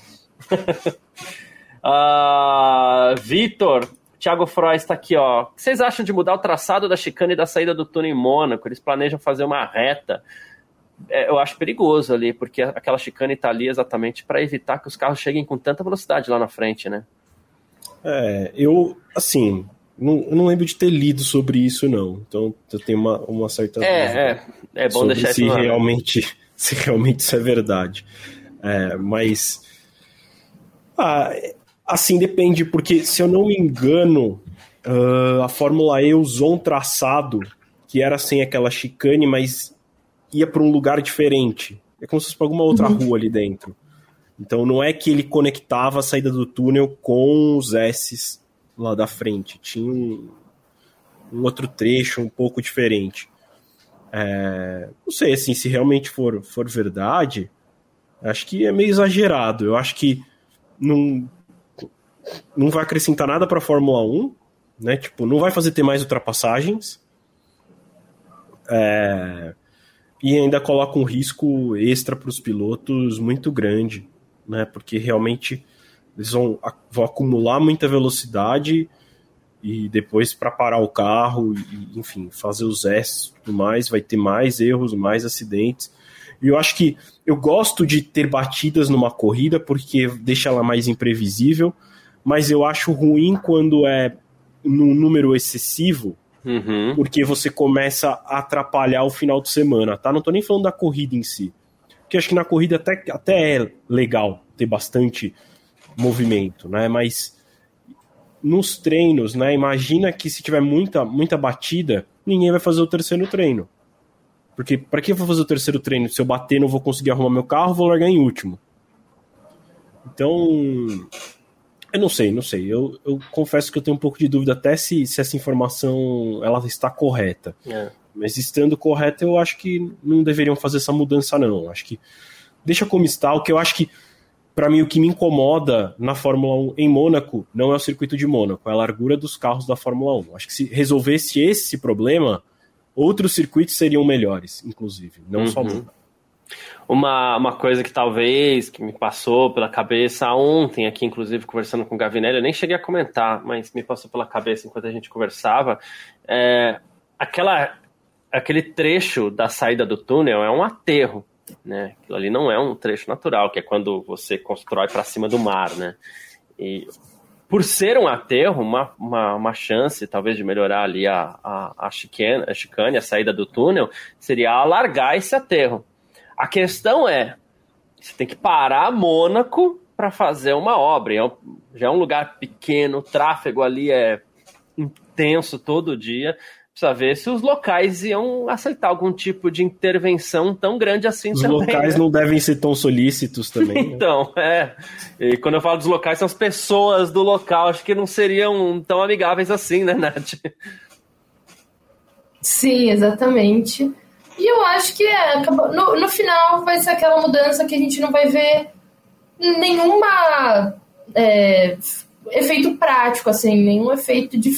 uh, [laughs] Vitor, Thiago Froy está aqui, ó. O que vocês acham de mudar o traçado da chicane e da saída do túnel em Mônaco? Eles planejam fazer uma reta. É, eu acho perigoso ali, porque aquela chicane está ali exatamente para evitar que os carros cheguem com tanta velocidade lá na frente, né? É, eu, assim, não, não lembro de ter lido sobre isso, não. Então eu tenho uma, uma certa. É, é, é bom deixar se isso realmente, [laughs] se realmente isso é verdade. É, mas. Ah, Assim, depende, porque se eu não me engano, uh, a Fórmula E usou um traçado que era sem aquela chicane, mas ia para um lugar diferente. É como se fosse para alguma outra uhum. rua ali dentro. Então não é que ele conectava a saída do túnel com os S's lá da frente. Tinha um, um outro trecho um pouco diferente. É, não sei assim, se realmente for, for verdade, acho que é meio exagerado. Eu acho que não, não vai acrescentar nada para a Fórmula 1, né? Tipo, não vai fazer ter mais ultrapassagens. É, e ainda coloca um risco extra para os pilotos muito grande, né? Porque realmente Eles vão, vão acumular muita velocidade e depois para parar o carro, e, enfim, fazer os S tudo mais, vai ter mais erros, mais acidentes. E eu acho que eu gosto de ter batidas numa corrida porque deixa ela mais imprevisível, mas eu acho ruim quando é num número excessivo, uhum. porque você começa a atrapalhar o final de semana, tá? Não tô nem falando da corrida em si. Porque acho que na corrida até, até é legal ter bastante movimento, né? Mas nos treinos, né? Imagina que se tiver muita, muita batida, ninguém vai fazer o terceiro treino. Porque para que eu vou fazer o terceiro treino? Se eu bater, não vou conseguir arrumar meu carro, vou largar em último. Então, eu não sei, não sei. Eu, eu confesso que eu tenho um pouco de dúvida até se, se essa informação ela está correta. É. Mas estando correta, eu acho que não deveriam fazer essa mudança, não. Acho que deixa como está. O que eu acho que para mim, o que me incomoda na Fórmula 1 em Mônaco não é o circuito de Mônaco, é a largura dos carros da Fórmula 1. Acho que se resolvesse esse problema, outros circuitos seriam melhores, inclusive, não uhum. só Mônaco. Uma, uma coisa que talvez que me passou pela cabeça ontem, aqui, inclusive, conversando com o Gavinelli, eu nem cheguei a comentar, mas me passou pela cabeça enquanto a gente conversava, é, aquela, aquele trecho da saída do túnel é um aterro né? Aquilo ali não é um trecho natural, que é quando você constrói para cima do mar, né? E por ser um aterro, uma, uma, uma chance talvez de melhorar ali a, a, a, chicane, a chicane, a saída do túnel, seria alargar esse aterro. A questão é, você tem que parar Mônaco para fazer uma obra. É um, já é um lugar pequeno, o tráfego ali é intenso todo dia precisa ver se os locais iam aceitar algum tipo de intervenção tão grande assim os também. Os locais né? não devem ser tão solícitos também. Né? [laughs] então, é. E quando eu falo dos locais, são as pessoas do local. Acho que não seriam tão amigáveis assim, né, Nath? Sim, exatamente. E eu acho que é, no, no final vai ser aquela mudança que a gente não vai ver nenhuma é, efeito prático, assim, nenhum efeito de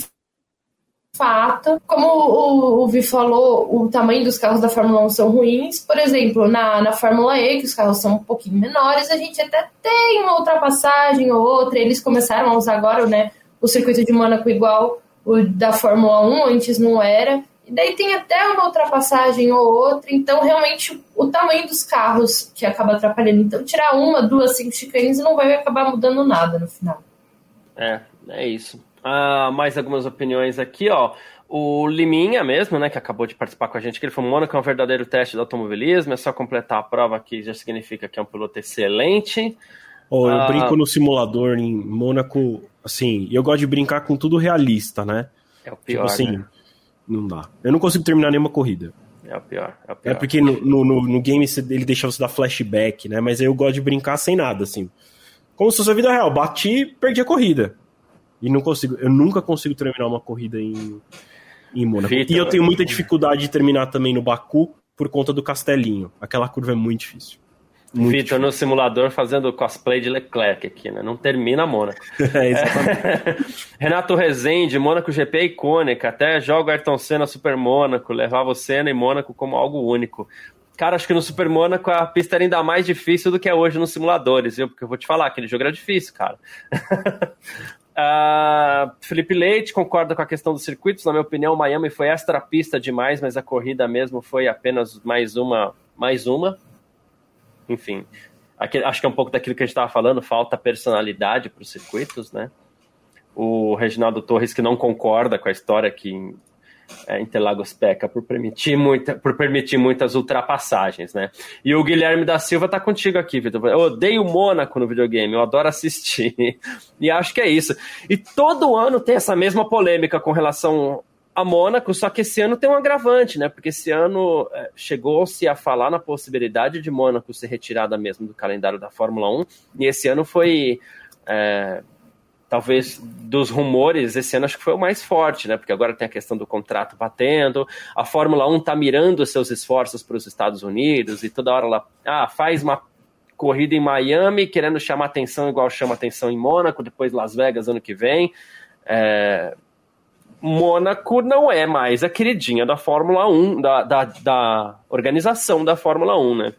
fato. Como o, o Vi falou, o tamanho dos carros da Fórmula 1 são ruins. Por exemplo, na, na Fórmula E, que os carros são um pouquinho menores, a gente até tem uma ultrapassagem ou outra. Eles começaram a usar agora né, o circuito de Mônaco igual o da Fórmula 1, antes não era. E daí tem até uma ultrapassagem ou outra. Então, realmente, o tamanho dos carros que acaba atrapalhando. Então, tirar uma, duas, cinco chicanes não vai acabar mudando nada no final. É, é isso. Uh, mais algumas opiniões aqui, ó. O Liminha mesmo, né, que acabou de participar com a gente, que ele foi Mônaco é um verdadeiro teste do automobilismo, é só completar a prova que já significa que é um piloto excelente. Oh, eu uh, brinco no simulador em Mônaco, assim, eu gosto de brincar com tudo realista, né? É o pior, tipo assim, né? Não dá. Eu não consigo terminar nenhuma corrida. É o pior, é o pior. É porque no, no, no game ele deixa você dar flashback, né? Mas eu gosto de brincar sem nada, assim. Como se fosse a vida real. Bati, perdi a corrida. E não consigo, eu nunca consigo terminar uma corrida em, em Mônaco. e eu tenho muita dificuldade de terminar também no Baku por conta do castelinho. Aquela curva é muito difícil. Vitor no simulador fazendo cosplay de Leclerc aqui, né? Não termina Mônaco. [laughs] é, exatamente. [laughs] Renato Rezende, Mônaco GP é icônica. Até joga Ayrton Senna Super Mônaco, levava o Senna e Mônaco como algo único. Cara, acho que no Super Mônaco a pista era ainda mais difícil do que é hoje nos simuladores, viu? Porque eu vou te falar, aquele jogo era difícil, cara. Uh, [laughs] Felipe Leite concorda com a questão dos circuitos. Na minha opinião, Miami foi extra pista demais, mas a corrida mesmo foi apenas mais uma. Mais uma. Enfim, aqui, acho que é um pouco daquilo que a gente estava falando, falta personalidade para os circuitos, né? O Reginaldo Torres que não concorda com a história que é, Interlagos peca por permitir, muita, por permitir muitas ultrapassagens, né? E o Guilherme da Silva tá contigo aqui, Vitor. Eu odeio Mônaco no videogame, eu adoro assistir. [laughs] E acho que é isso. E todo ano tem essa mesma polêmica com relação a Mônaco, só que esse ano tem um agravante, né? Porque esse ano é, chegou-se a falar na possibilidade de Mônaco ser retirada mesmo do calendário da Fórmula 1, e esse ano foi. É, talvez dos rumores, esse ano acho que foi o mais forte, né? Porque agora tem a questão do contrato batendo, a Fórmula 1 tá mirando seus esforços para os Estados Unidos e toda hora ela ah, faz uma corrida em Miami querendo chamar atenção igual chama atenção em Mônaco, depois Las Vegas ano que vem. É... Mônaco não é mais a queridinha da Fórmula 1, da, da, da organização da Fórmula 1, né?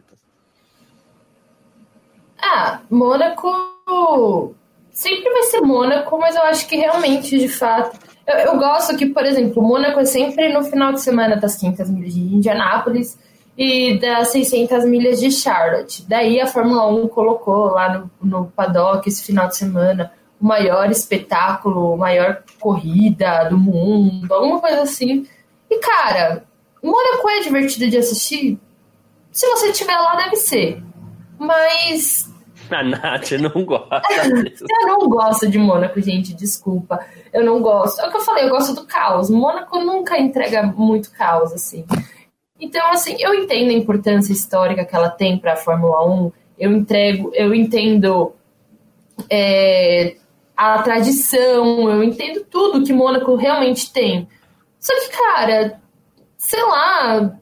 Ah, Mônaco sempre vai ser Mônaco, mas eu acho que realmente, de fato. Eu, eu gosto que, por exemplo, Mônaco é sempre no final de semana das 500 milhas de Indianápolis e das 600 milhas de Charlotte. Daí a Fórmula 1 colocou lá no, no paddock esse final de semana o maior espetáculo, maior corrida do mundo, alguma coisa assim. E cara, Mônaco é divertido de assistir? Se você estiver lá, deve ser. Mas. A Nath não gosta. [laughs] eu não gosto de Mônaco, gente, desculpa. Eu não gosto. É o que eu falei, eu gosto do caos. Mônaco nunca entrega muito caos, assim. Então, assim, eu entendo a importância histórica que ela tem para a Fórmula 1. Eu entrego, eu entendo é, a tradição, eu entendo tudo que Mônaco realmente tem. Só que, cara, sei lá,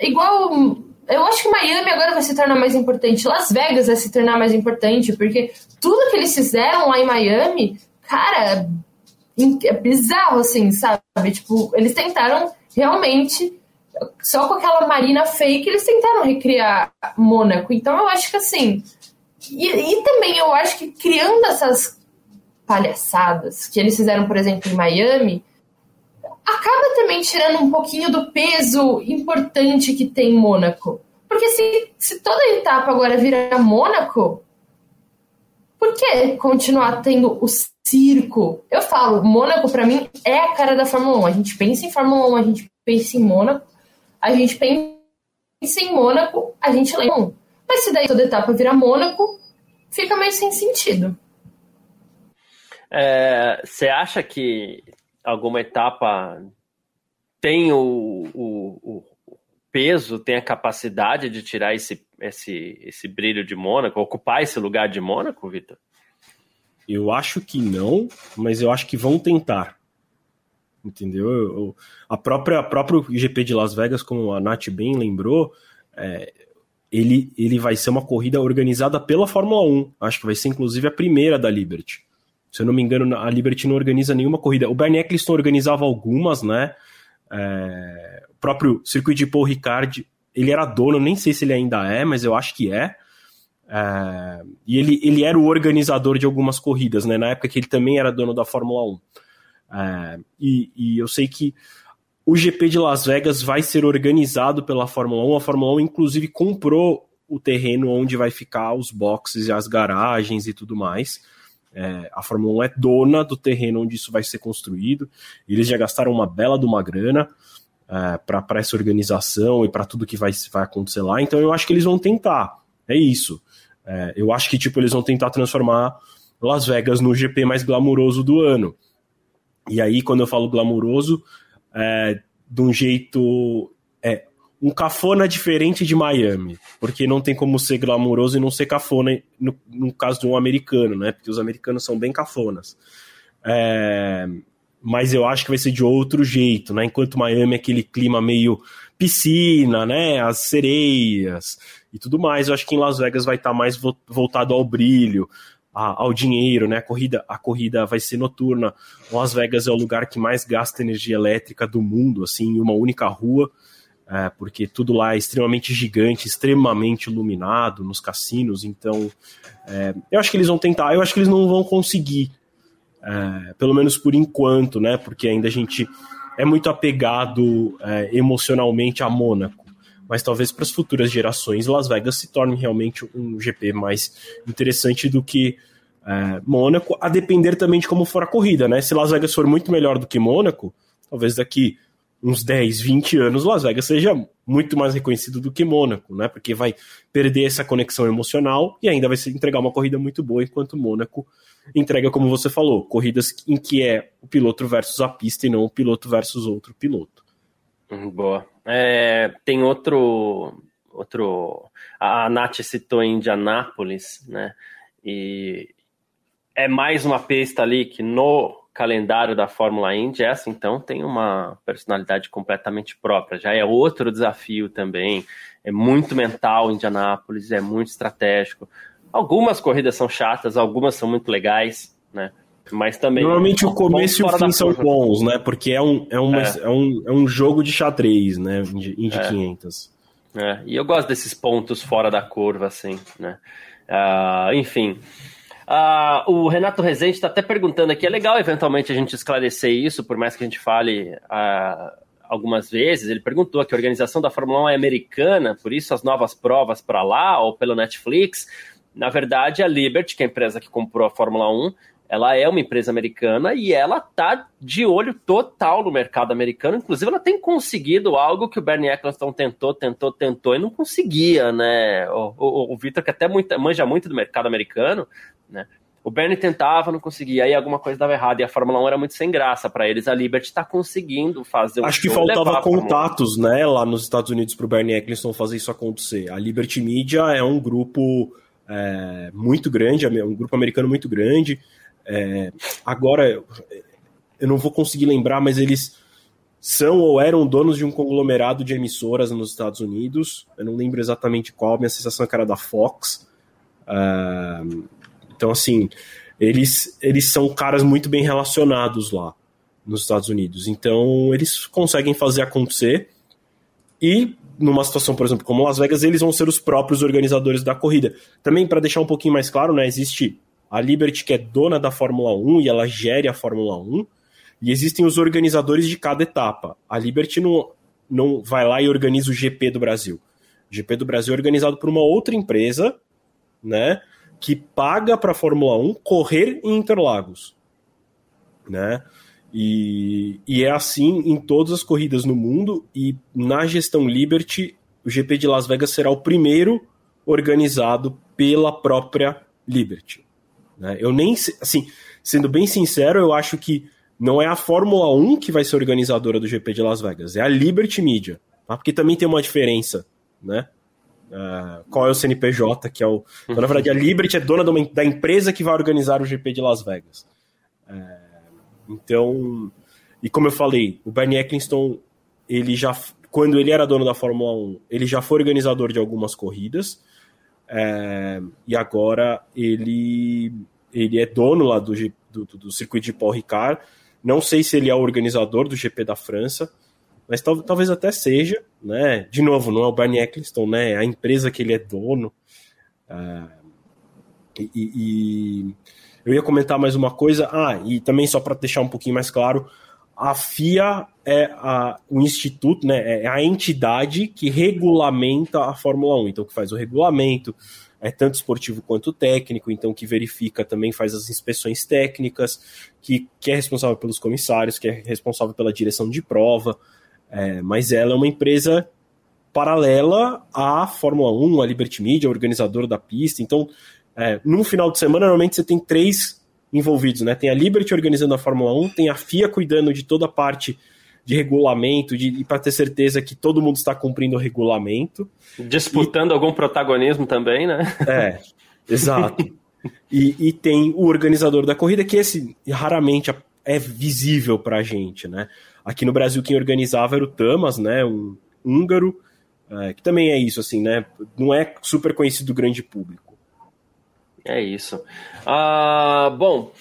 igual. Eu acho que Miami agora vai se tornar mais importante. Las Vegas vai se tornar mais importante, porque tudo que eles fizeram lá em Miami, cara, é bizarro, assim, sabe? Tipo, eles tentaram realmente só com aquela marina fake eles tentaram recriar Mônaco. Então eu acho que assim. E, e, também eu acho que criando essas palhaçadas que eles fizeram, por exemplo, em Miami, acaba também tirando um pouquinho do peso importante que tem Mônaco. Porque se, se toda etapa agora vira Mônaco, por que continuar tendo o circo? Eu falo, Mônaco para mim é a cara da Fórmula 1. A gente pensa em Fórmula 1, a gente pensa em Mônaco a gente pensa em Mônaco, a gente lembra. Mas se daí toda etapa virar Mônaco, fica mais sem sentido. Você é, acha que alguma etapa tem o, o, o, peso, tem a capacidade de tirar esse, esse, esse brilho de Mônaco, ocupar esse lugar de Mônaco, Vitor? Eu acho que não, mas eu acho que vão tentar entendeu? a própria a próprio GP de Las Vegas, como a Nath bem lembrou, é, ele, ele vai ser uma corrida organizada pela Fórmula 1. Acho que vai ser inclusive a primeira da Liberty. Se eu não me engano, a Liberty não organiza nenhuma corrida. O Bernie Eccleston organizava algumas, né? É, o próprio circuito de Paul Ricard, ele era dono, nem sei se ele ainda é, mas eu acho que é. é e ele, ele era o organizador de algumas corridas, né? Na época que ele também era dono da Fórmula 1. É, e, e, eu sei que o GP de Las Vegas vai ser organizado pela Fórmula 1. A Fórmula 1, inclusive, comprou o terreno onde vai ficar os boxes e as garagens e tudo mais. É, a Fórmula 1 é dona do terreno onde isso vai ser construído. Eles já gastaram uma bela de uma grana é, para essa organização e para tudo que vai, vai acontecer lá. Então eu acho que eles vão tentar. É isso. É, eu acho que tipo eles vão tentar transformar Las Vegas no GP mais glamuroso do ano. E aí, quando eu falo glamuroso, é de um jeito. É, um cafona diferente de Miami. Porque não tem como ser glamuroso e não ser cafona no, no caso de um americano, né? Porque os americanos são bem cafonas. É, mas eu acho que vai ser de outro jeito, né? Enquanto Miami é aquele clima meio piscina, né? As sereias e tudo mais, eu acho que em Las Vegas vai estar mais voltado ao brilho, ao dinheiro, né? A corrida, a corrida vai ser noturna. Las Vegas é o lugar que mais gasta energia elétrica do mundo, assim, em uma única rua, é, porque tudo lá é extremamente gigante, extremamente iluminado nos cassinos. Então, é, eu acho que eles vão tentar. Eu acho que eles não vão conseguir, é, pelo menos por enquanto, né? Porque ainda a gente é muito apegado é, emocionalmente a Mônaco mas talvez para as futuras gerações Las Vegas se torne realmente um GP mais interessante do que é, Mônaco, a depender também de como for a corrida, né? Se Las Vegas for muito melhor do que Mônaco, talvez daqui uns 10, 20 anos Las Vegas seja muito mais reconhecido do que Mônaco, né? Porque vai perder essa conexão emocional e ainda vai se entregar uma corrida muito boa, enquanto Mônaco entrega, como você falou, corridas em que é o piloto versus a pista e não o piloto versus outro piloto. Hum, boa. É, tem outro, outro. A Nath citou Indianápolis, né? E é mais uma pista ali que no calendário da Fórmula Indy, essa então tem uma personalidade completamente própria. Já é outro desafio também. É muito mental Indianápolis, é muito estratégico. Algumas corridas são chatas, algumas são muito legais, né? Mas também. Normalmente o começo e o fim são bons, né? Porque é um, é, uma, é. é. um, é um jogo de xadrez, né? Indy é. 500. É. E eu gosto desses pontos fora da curva, assim, né? Uh, enfim. Uh, o Renato Rezende está até perguntando aqui, é legal eventualmente a gente esclarecer isso, por mais que a gente fale uh, algumas vezes. Ele perguntou que a organização da Fórmula 1 é americana, por isso as novas provas para lá ou pelo Netflix. Na verdade, a Liberty, que é a empresa que comprou a Fórmula 1, ela é uma empresa americana e ela tá de olho total no mercado americano. Inclusive, ela tem conseguido algo que o Bernie Eccleston tentou, tentou, tentou e não conseguia, né? O, o, o Victor, que até muito, manja muito do mercado americano, né? O Bernie tentava, não conseguia, aí alguma coisa dava errado e a Fórmula 1 era muito sem graça para eles. A Liberty está conseguindo fazer o Acho que faltava contatos, né, lá nos Estados Unidos para o Bernie Eccleston fazer isso acontecer. A Liberty Media é um grupo é, muito grande, é um grupo americano muito grande. É, agora, eu não vou conseguir lembrar, mas eles são ou eram donos de um conglomerado de emissoras nos Estados Unidos. Eu não lembro exatamente qual, minha sensação é que era da Fox. Uh, então, assim, eles, eles são caras muito bem relacionados lá nos Estados Unidos. Então, eles conseguem fazer acontecer. E numa situação, por exemplo, como Las Vegas, eles vão ser os próprios organizadores da corrida. Também, para deixar um pouquinho mais claro, né, existe a Liberty, que é dona da Fórmula 1 e ela gere a Fórmula 1, e existem os organizadores de cada etapa. A Liberty não, não vai lá e organiza o GP do Brasil. O GP do Brasil é organizado por uma outra empresa, né, que paga para a Fórmula 1 correr em Interlagos, né? E, e é assim em todas as corridas no mundo e na gestão Liberty, o GP de Las Vegas será o primeiro organizado pela própria Liberty. Né? Eu nem, assim, sendo bem sincero, eu acho que não é a Fórmula 1 que vai ser organizadora do GP de Las Vegas, é a Liberty Media, tá? porque também tem uma diferença, né? Uh, qual é o CNPJ, que é o. Então, na verdade, a Liberty é dona uma, da empresa que vai organizar o GP de Las Vegas. Uh, então, e como eu falei, o Bernie Eccleston, ele já, quando ele era dono da Fórmula 1, ele já foi organizador de algumas corridas, uh, e agora ele ele é dono lá do, do, do circuito de Paul Ricard. Não sei se ele é o organizador do GP da França, mas tal, talvez até seja, né? De novo, não é o Bernie Eccleston, né? É a empresa que ele é dono. Uh, e, e, eu ia comentar mais uma coisa. Ah, e também só para deixar um pouquinho mais claro, a FIA é a, o instituto, né? É a entidade que regulamenta a Fórmula 1. Então, que faz o regulamento, é tanto esportivo quanto técnico, então que verifica também faz as inspeções técnicas, que, que é responsável pelos comissários, que é responsável pela direção de prova, é, mas ela é uma empresa paralela à Fórmula 1, à Liberty Media, organizador da pista, então é, num final de semana normalmente você tem três envolvidos, né? Tem a Liberty organizando a Fórmula 1, tem a FIA cuidando de toda a parte de regulamento, de, para ter certeza que todo mundo está cumprindo o regulamento. Disputando e, algum protagonismo também, né? É, exato. e, e tem o organizador da corrida, que esse raramente é visível para a gente, né? Aqui no Brasil quem organizava era o Tamas, né? Um húngaro, é, que também é isso, assim, né? Não é super conhecido do grande público. É isso. Ah, bom,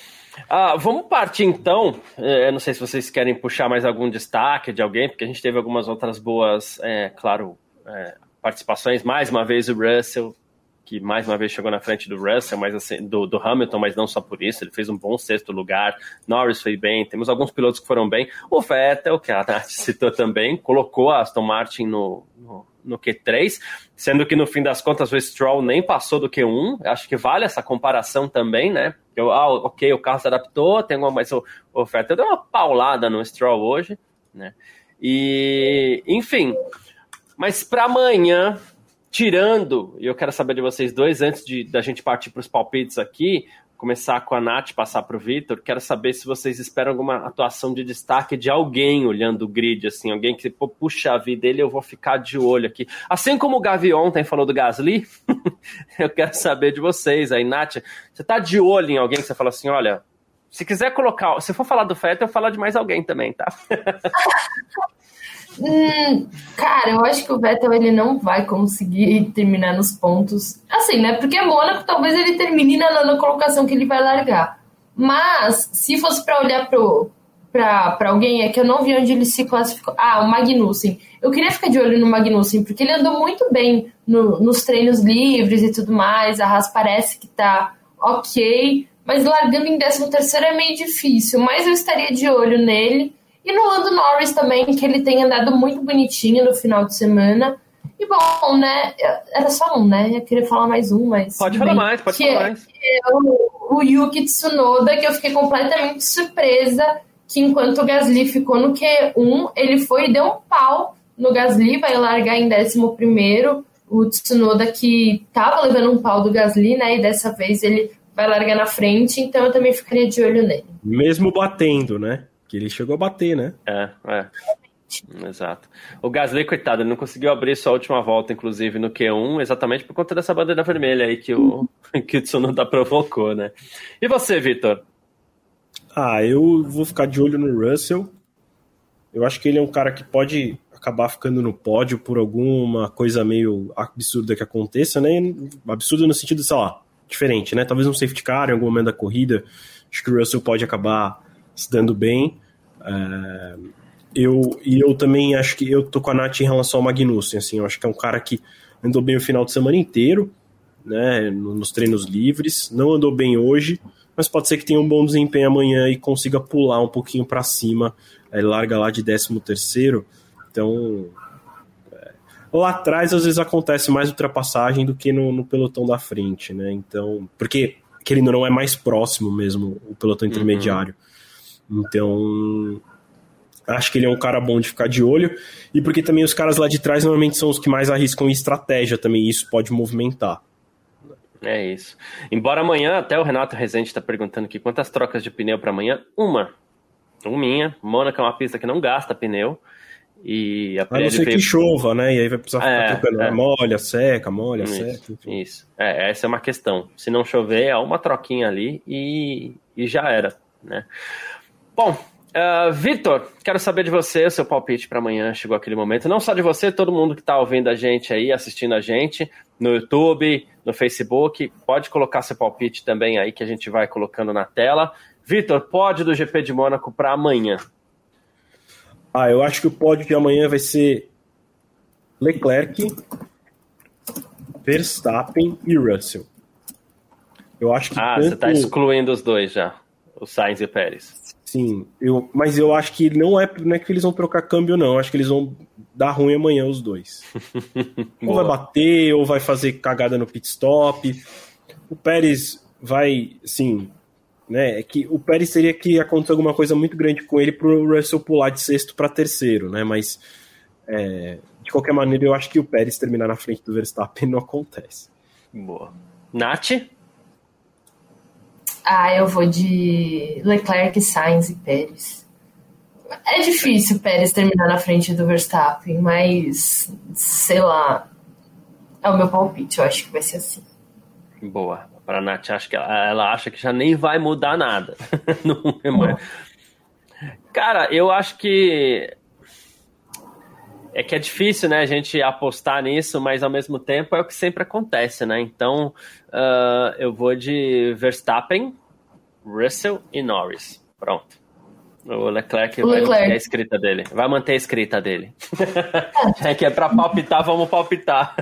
ah, vamos partir então. É, não sei se vocês querem puxar mais algum destaque de alguém, porque a gente teve algumas outras boas, é, claro, é, participações. Mais uma vez o Russell, que mais uma vez chegou na frente do Russell, mas assim, do, do, Hamilton, mas não só por isso, ele fez um bom sexto lugar. Norris foi bem, temos alguns pilotos que foram bem. O Vettel, que a Nath [laughs] citou também, colocou a Aston Martin no, no no Q3, sendo que no fim das contas o Stroll nem passou do Q1. Acho que vale essa comparação também, né? Eu, ah, ok, o carro se adaptou, tem uma, mas o, o Vettel deu uma paulada no Stroll hoje, né? E, enfim, mas para amanhã, tirando, e eu quero saber de vocês dois, antes de da gente partir para os palpites aqui, começar com a Nath, passar para o Vitor, quero saber se vocês esperam alguma atuação de destaque de alguém olhando o grid, assim, alguém que, pô, puxa a vida dele, eu vou ficar de olho aqui. Assim como o Gavi ontem falou do Gasly, [laughs] eu quero saber de vocês aí, Nath, você tá de olho em alguém que você fala assim, olha, se quiser colocar, se for falar do Fettel, eu falar de mais alguém também, tá? [laughs] Hum, cara, eu acho que o Vettel ele não vai conseguir terminar nos pontos. Assim, né? Porque Mônaco talvez ele termine na, na colocação que ele vai largar. Mas, se fosse para olhar pro, para alguém, é que eu não vi onde ele se classificou. Ah, o Magnussen. Eu queria ficar de olho no Magnussen, porque ele andou muito bem no, nos treinos livres e tudo mais. A Haas parece que tá ok, mas largando em 13 terceiro é meio difícil, mas eu estaria de olho nele. E no Lando Norris também, que ele tem andado muito bonitinho no final de semana. E bom, né? Era só um, né? Eu queria falar mais um, mas. Pode falar bem, mais, pode falar é, mais. É o, o Yuki Tsunoda, que eu fiquei completamente surpresa que enquanto o Gasly ficou no Q1, ele foi e deu um pau no Gasly, vai largar em 11 o Tsunoda que tava levando um pau do Gasly, né? E dessa vez ele vai largar na frente, então eu também ficaria de olho nele. Mesmo batendo, né? Que ele chegou a bater, né? É, é. Exato. O Gasly, coitado, ele não conseguiu abrir sua última volta, inclusive, no Q1, exatamente por conta dessa bandeira vermelha aí que o, [laughs] que o Tsunoda provocou, né? E você, Vitor? Ah, eu vou ficar de olho no Russell. Eu acho que ele é um cara que pode acabar ficando no pódio por alguma coisa meio absurda que aconteça, né? Absurdo no sentido, sei lá, diferente, né? Talvez um safety car em algum momento da corrida. Acho que o Russell pode acabar se dando bem. É, eu, e eu também acho que eu tô com a Nath em relação ao Magnussen, assim, eu acho que é um cara que andou bem o final de semana inteiro, né, nos treinos livres, não andou bem hoje, mas pode ser que tenha um bom desempenho amanhã e consiga pular um pouquinho para cima, ele larga lá de 13 terceiro, então é, lá atrás às vezes acontece mais ultrapassagem do que no, no pelotão da frente, né, então, porque ele não é mais próximo mesmo, o pelotão uhum. intermediário, uhum. Então Acho que ele é um cara bom de ficar de olho. E porque também os caras lá de trás normalmente são os que mais arriscam em estratégia também. E isso pode movimentar. É isso. Embora amanhã, até o Renato Rezende está perguntando aqui quantas trocas de pneu para amanhã. Uma. Uma minha. Mônaco é uma pista que não gasta pneu. E a, a não ser que chova, né? E aí vai precisar ficar é, trocando. É. Molha, seca, molha, isso, seca. Enfim. Isso. É, essa é uma questão. Se não chover, é uma troquinha ali e, e já era, né? Bom, Uh, Vitor, quero saber de você, o seu palpite para amanhã. Chegou aquele momento. Não só de você, todo mundo que está ouvindo a gente aí, assistindo a gente no YouTube, no Facebook. Pode colocar seu palpite também aí que a gente vai colocando na tela. Vitor, pode do GP de Mônaco para amanhã? Ah, eu acho que o pódio de amanhã vai ser Leclerc, Verstappen e Russell. Eu acho que. Ah, tanto... você está excluindo os dois já, o Sainz e o Pérez. Sim, eu, mas eu acho que não é, não é que eles vão trocar câmbio, não. Eu acho que eles vão dar ruim amanhã, os dois. [laughs] ou vai bater, ou vai fazer cagada no pit stop. O Pérez vai, sim, né? É que o Pérez teria que acontecer alguma coisa muito grande com ele pro Russell pular de sexto para terceiro, né? Mas é, de qualquer maneira, eu acho que o Pérez terminar na frente do Verstappen não acontece. Boa. Nath? Ah, eu vou de Leclerc, Sainz e Pérez. É difícil o Pérez terminar na frente do Verstappen, mas sei lá. É o meu palpite, eu acho que vai ser assim. Boa. Para a Nath, acho que ela, ela, acha que já nem vai mudar nada. [laughs] Não é mais. Cara, eu acho que é que é difícil, né, a gente apostar nisso, mas ao mesmo tempo é o que sempre acontece, né? Então, uh, eu vou de Verstappen, Russell e Norris. Pronto. O Leclerc o vai Leclerc. manter a escrita dele. Vai manter a escrita dele. [laughs] é que é pra palpitar, vamos palpitar.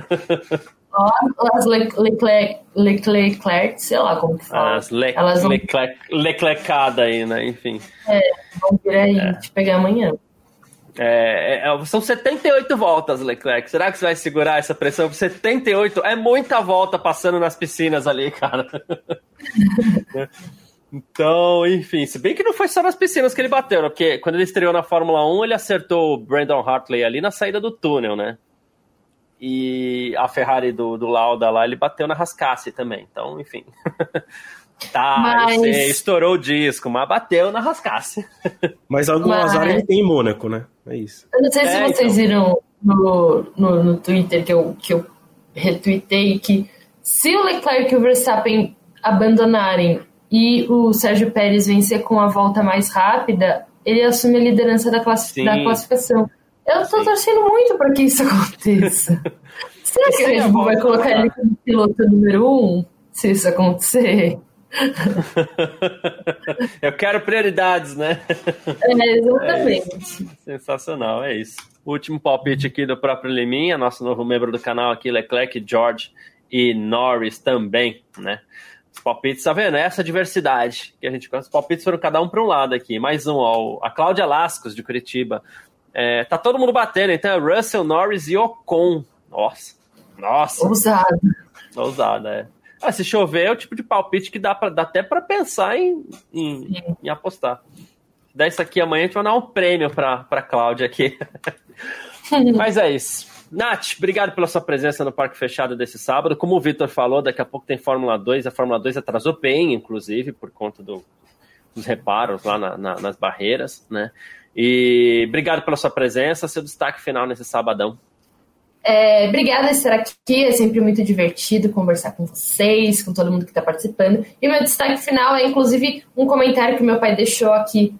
As Leclerc, Leclerc, sei lá como que fala. As Le Elas vão... Leclerc, Leclercada aí, né? Enfim. É, vamos vir aí, é. te pegar amanhã. É, é, são 78 voltas, Leclerc. Será que você vai segurar essa pressão? 78 é muita volta passando nas piscinas ali, cara. [laughs] então, enfim, se bem que não foi só nas piscinas que ele bateu, né? Porque quando ele estreou na Fórmula 1, ele acertou o Brandon Hartley ali na saída do túnel, né? E a Ferrari do, do Lauda lá, ele bateu na rascasse também. Então, enfim. [laughs] Tá, mas... estourou o disco, mas bateu na rascasse. Mas algum mas... azar ele tem em Mônaco, né? É isso. Eu não sei se é, vocês então... viram no, no, no, Twitter que eu, que eu retuitei que se o Leclerc e o Verstappen abandonarem e o Sérgio Pérez vencer com a volta mais rápida, ele assume a liderança da, classi da classificação. Eu tô Sim. torcendo muito para que isso aconteça. [laughs] Será que a Red Bull vai colocar ele como piloto número um, se isso acontecer? [laughs] Eu quero prioridades, né? É, exatamente. É Sensacional, é isso. Último palpite aqui do próprio Liminha, nosso novo membro do canal aqui, Leclerc, George e Norris também, né? Os palpites, tá vendo? Essa diversidade que a gente gosta. Os palpites foram cada um para um lado aqui. Mais um, ó. A Cláudia Lascos, de Curitiba. É, tá todo mundo batendo, então é Russell, Norris e Ocon. Nossa. Nossa. Ousado. Ousado, é. Ah, se chover é o tipo de palpite que dá, pra, dá até para pensar em, em, em, apostar. Dá isso aqui amanhã, a gente vai dar um prêmio para pra Cláudia aqui. [laughs] Mas é isso. Nath, obrigado pela sua presença no Parque Fechado desse sábado. Como o Vitor falou, daqui a pouco tem Fórmula 2. A Fórmula 2 atrasou bem, inclusive, por conta do, dos reparos lá na, na, nas barreiras, né? E obrigado pela sua presença. Seu destaque final nesse sabadão. É, obrigada por estar aqui, é sempre muito divertido conversar com vocês, com todo mundo que está participando. E meu destaque final é, inclusive, um comentário que meu pai deixou aqui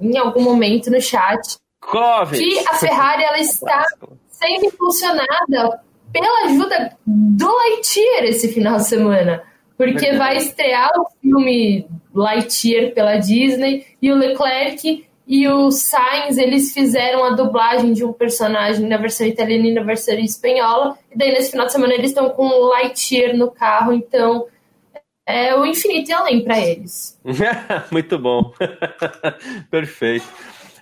em algum momento no chat. Clóvis. Que a Ferrari ela está sendo impulsionada pela ajuda do Lightyear esse final de semana. Porque vai estrear o filme Lightyear pela Disney e o Leclerc e o Sainz, eles fizeram a dublagem de um personagem na versão italiana e na versão espanhola. E daí, nesse final de semana, eles estão com o Lightyear no carro. Então, é o infinito e além para eles. [laughs] Muito bom. [laughs] Perfeito.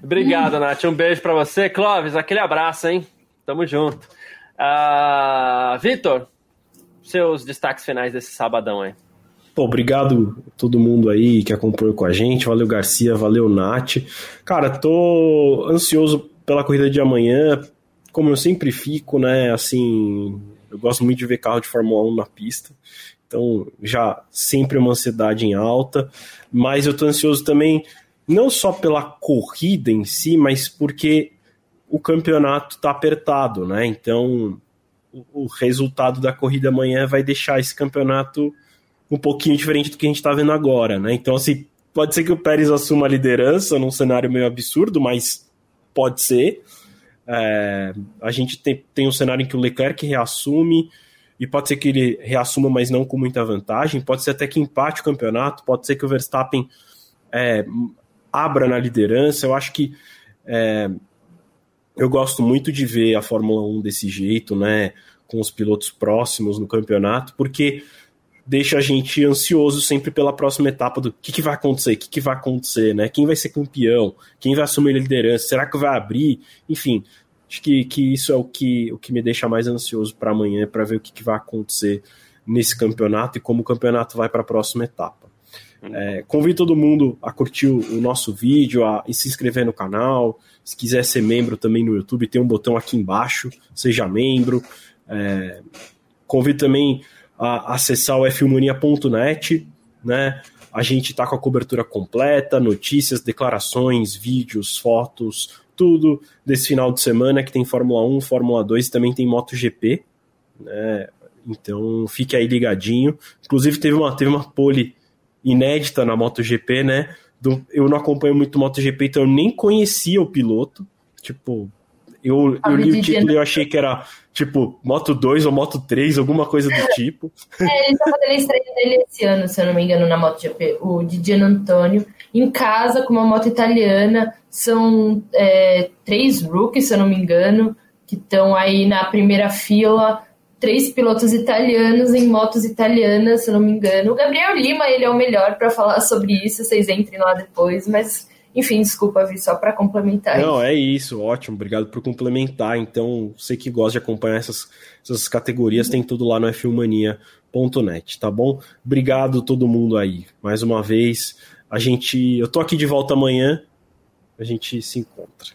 Obrigado, hum. Nath. Um beijo para você. Clóvis, aquele abraço, hein? Tamo junto. Uh, Vitor, seus destaques finais desse sabadão aí. Pô, obrigado a todo mundo aí que acompanhou com a gente. Valeu, Garcia. Valeu, Nath. Cara, tô ansioso pela corrida de amanhã. Como eu sempre fico, né? Assim, eu gosto muito de ver carro de Fórmula 1 na pista. Então, já sempre uma ansiedade em alta. Mas eu tô ansioso também, não só pela corrida em si, mas porque o campeonato tá apertado, né? Então, o, o resultado da corrida amanhã vai deixar esse campeonato um pouquinho diferente do que a gente está vendo agora, né? Então, assim, pode ser que o Pérez assuma a liderança num cenário meio absurdo, mas pode ser. É, a gente tem, tem um cenário em que o Leclerc reassume, e pode ser que ele reassuma, mas não com muita vantagem. Pode ser até que empate o campeonato, pode ser que o Verstappen é, abra na liderança. Eu acho que é, eu gosto muito de ver a Fórmula 1 desse jeito, né? Com os pilotos próximos no campeonato, porque deixa a gente ansioso sempre pela próxima etapa do que, que vai acontecer, o que, que vai acontecer, né? Quem vai ser campeão, quem vai assumir a liderança, será que vai abrir? Enfim, acho que, que isso é o que, o que me deixa mais ansioso para amanhã, para ver o que, que vai acontecer nesse campeonato e como o campeonato vai para a próxima etapa. É, convido todo mundo a curtir o nosso vídeo, a, a se inscrever no canal. Se quiser ser membro também no YouTube, tem um botão aqui embaixo, seja membro. É, convido também a acessar o filmonia.net, né? A gente está com a cobertura completa, notícias, declarações, vídeos, fotos, tudo desse final de semana que tem Fórmula 1, Fórmula 2 e também tem MotoGP, né? Então fique aí ligadinho. Inclusive teve uma, teve uma pole inédita na MotoGP, né? Do, eu não acompanho muito MotoGP, então eu nem conhecia o piloto. Tipo, eu, eu li o título e eu achei que era tipo Moto 2 ou Moto 3, alguma coisa do tipo. É, ele tá fazendo a estreia dele esse ano, se eu não me engano, na MotoGP, o Didier Antônio, em casa com uma moto italiana. São é, três rookies, se eu não me engano, que estão aí na primeira fila. Três pilotos italianos em motos italianas, se eu não me engano. O Gabriel Lima, ele é o melhor para falar sobre isso, vocês entrem lá depois, mas enfim, desculpa, Vi, só para complementar. Não, isso. é isso, ótimo, obrigado por complementar. Então, você que gosta de acompanhar essas, essas categorias, tem tudo lá no F1mania.net, tá bom? Obrigado todo mundo aí. Mais uma vez, a gente. Eu tô aqui de volta amanhã, a gente se encontra.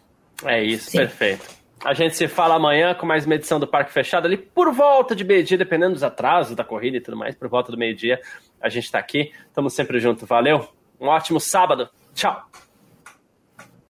É isso, Sim. perfeito. A gente se fala amanhã com mais uma edição do Parque Fechado ali por volta de meio-dia, dependendo dos atrasos da corrida e tudo mais, por volta do meio-dia a gente tá aqui. Tamo sempre junto. Valeu, um ótimo sábado. Tchau.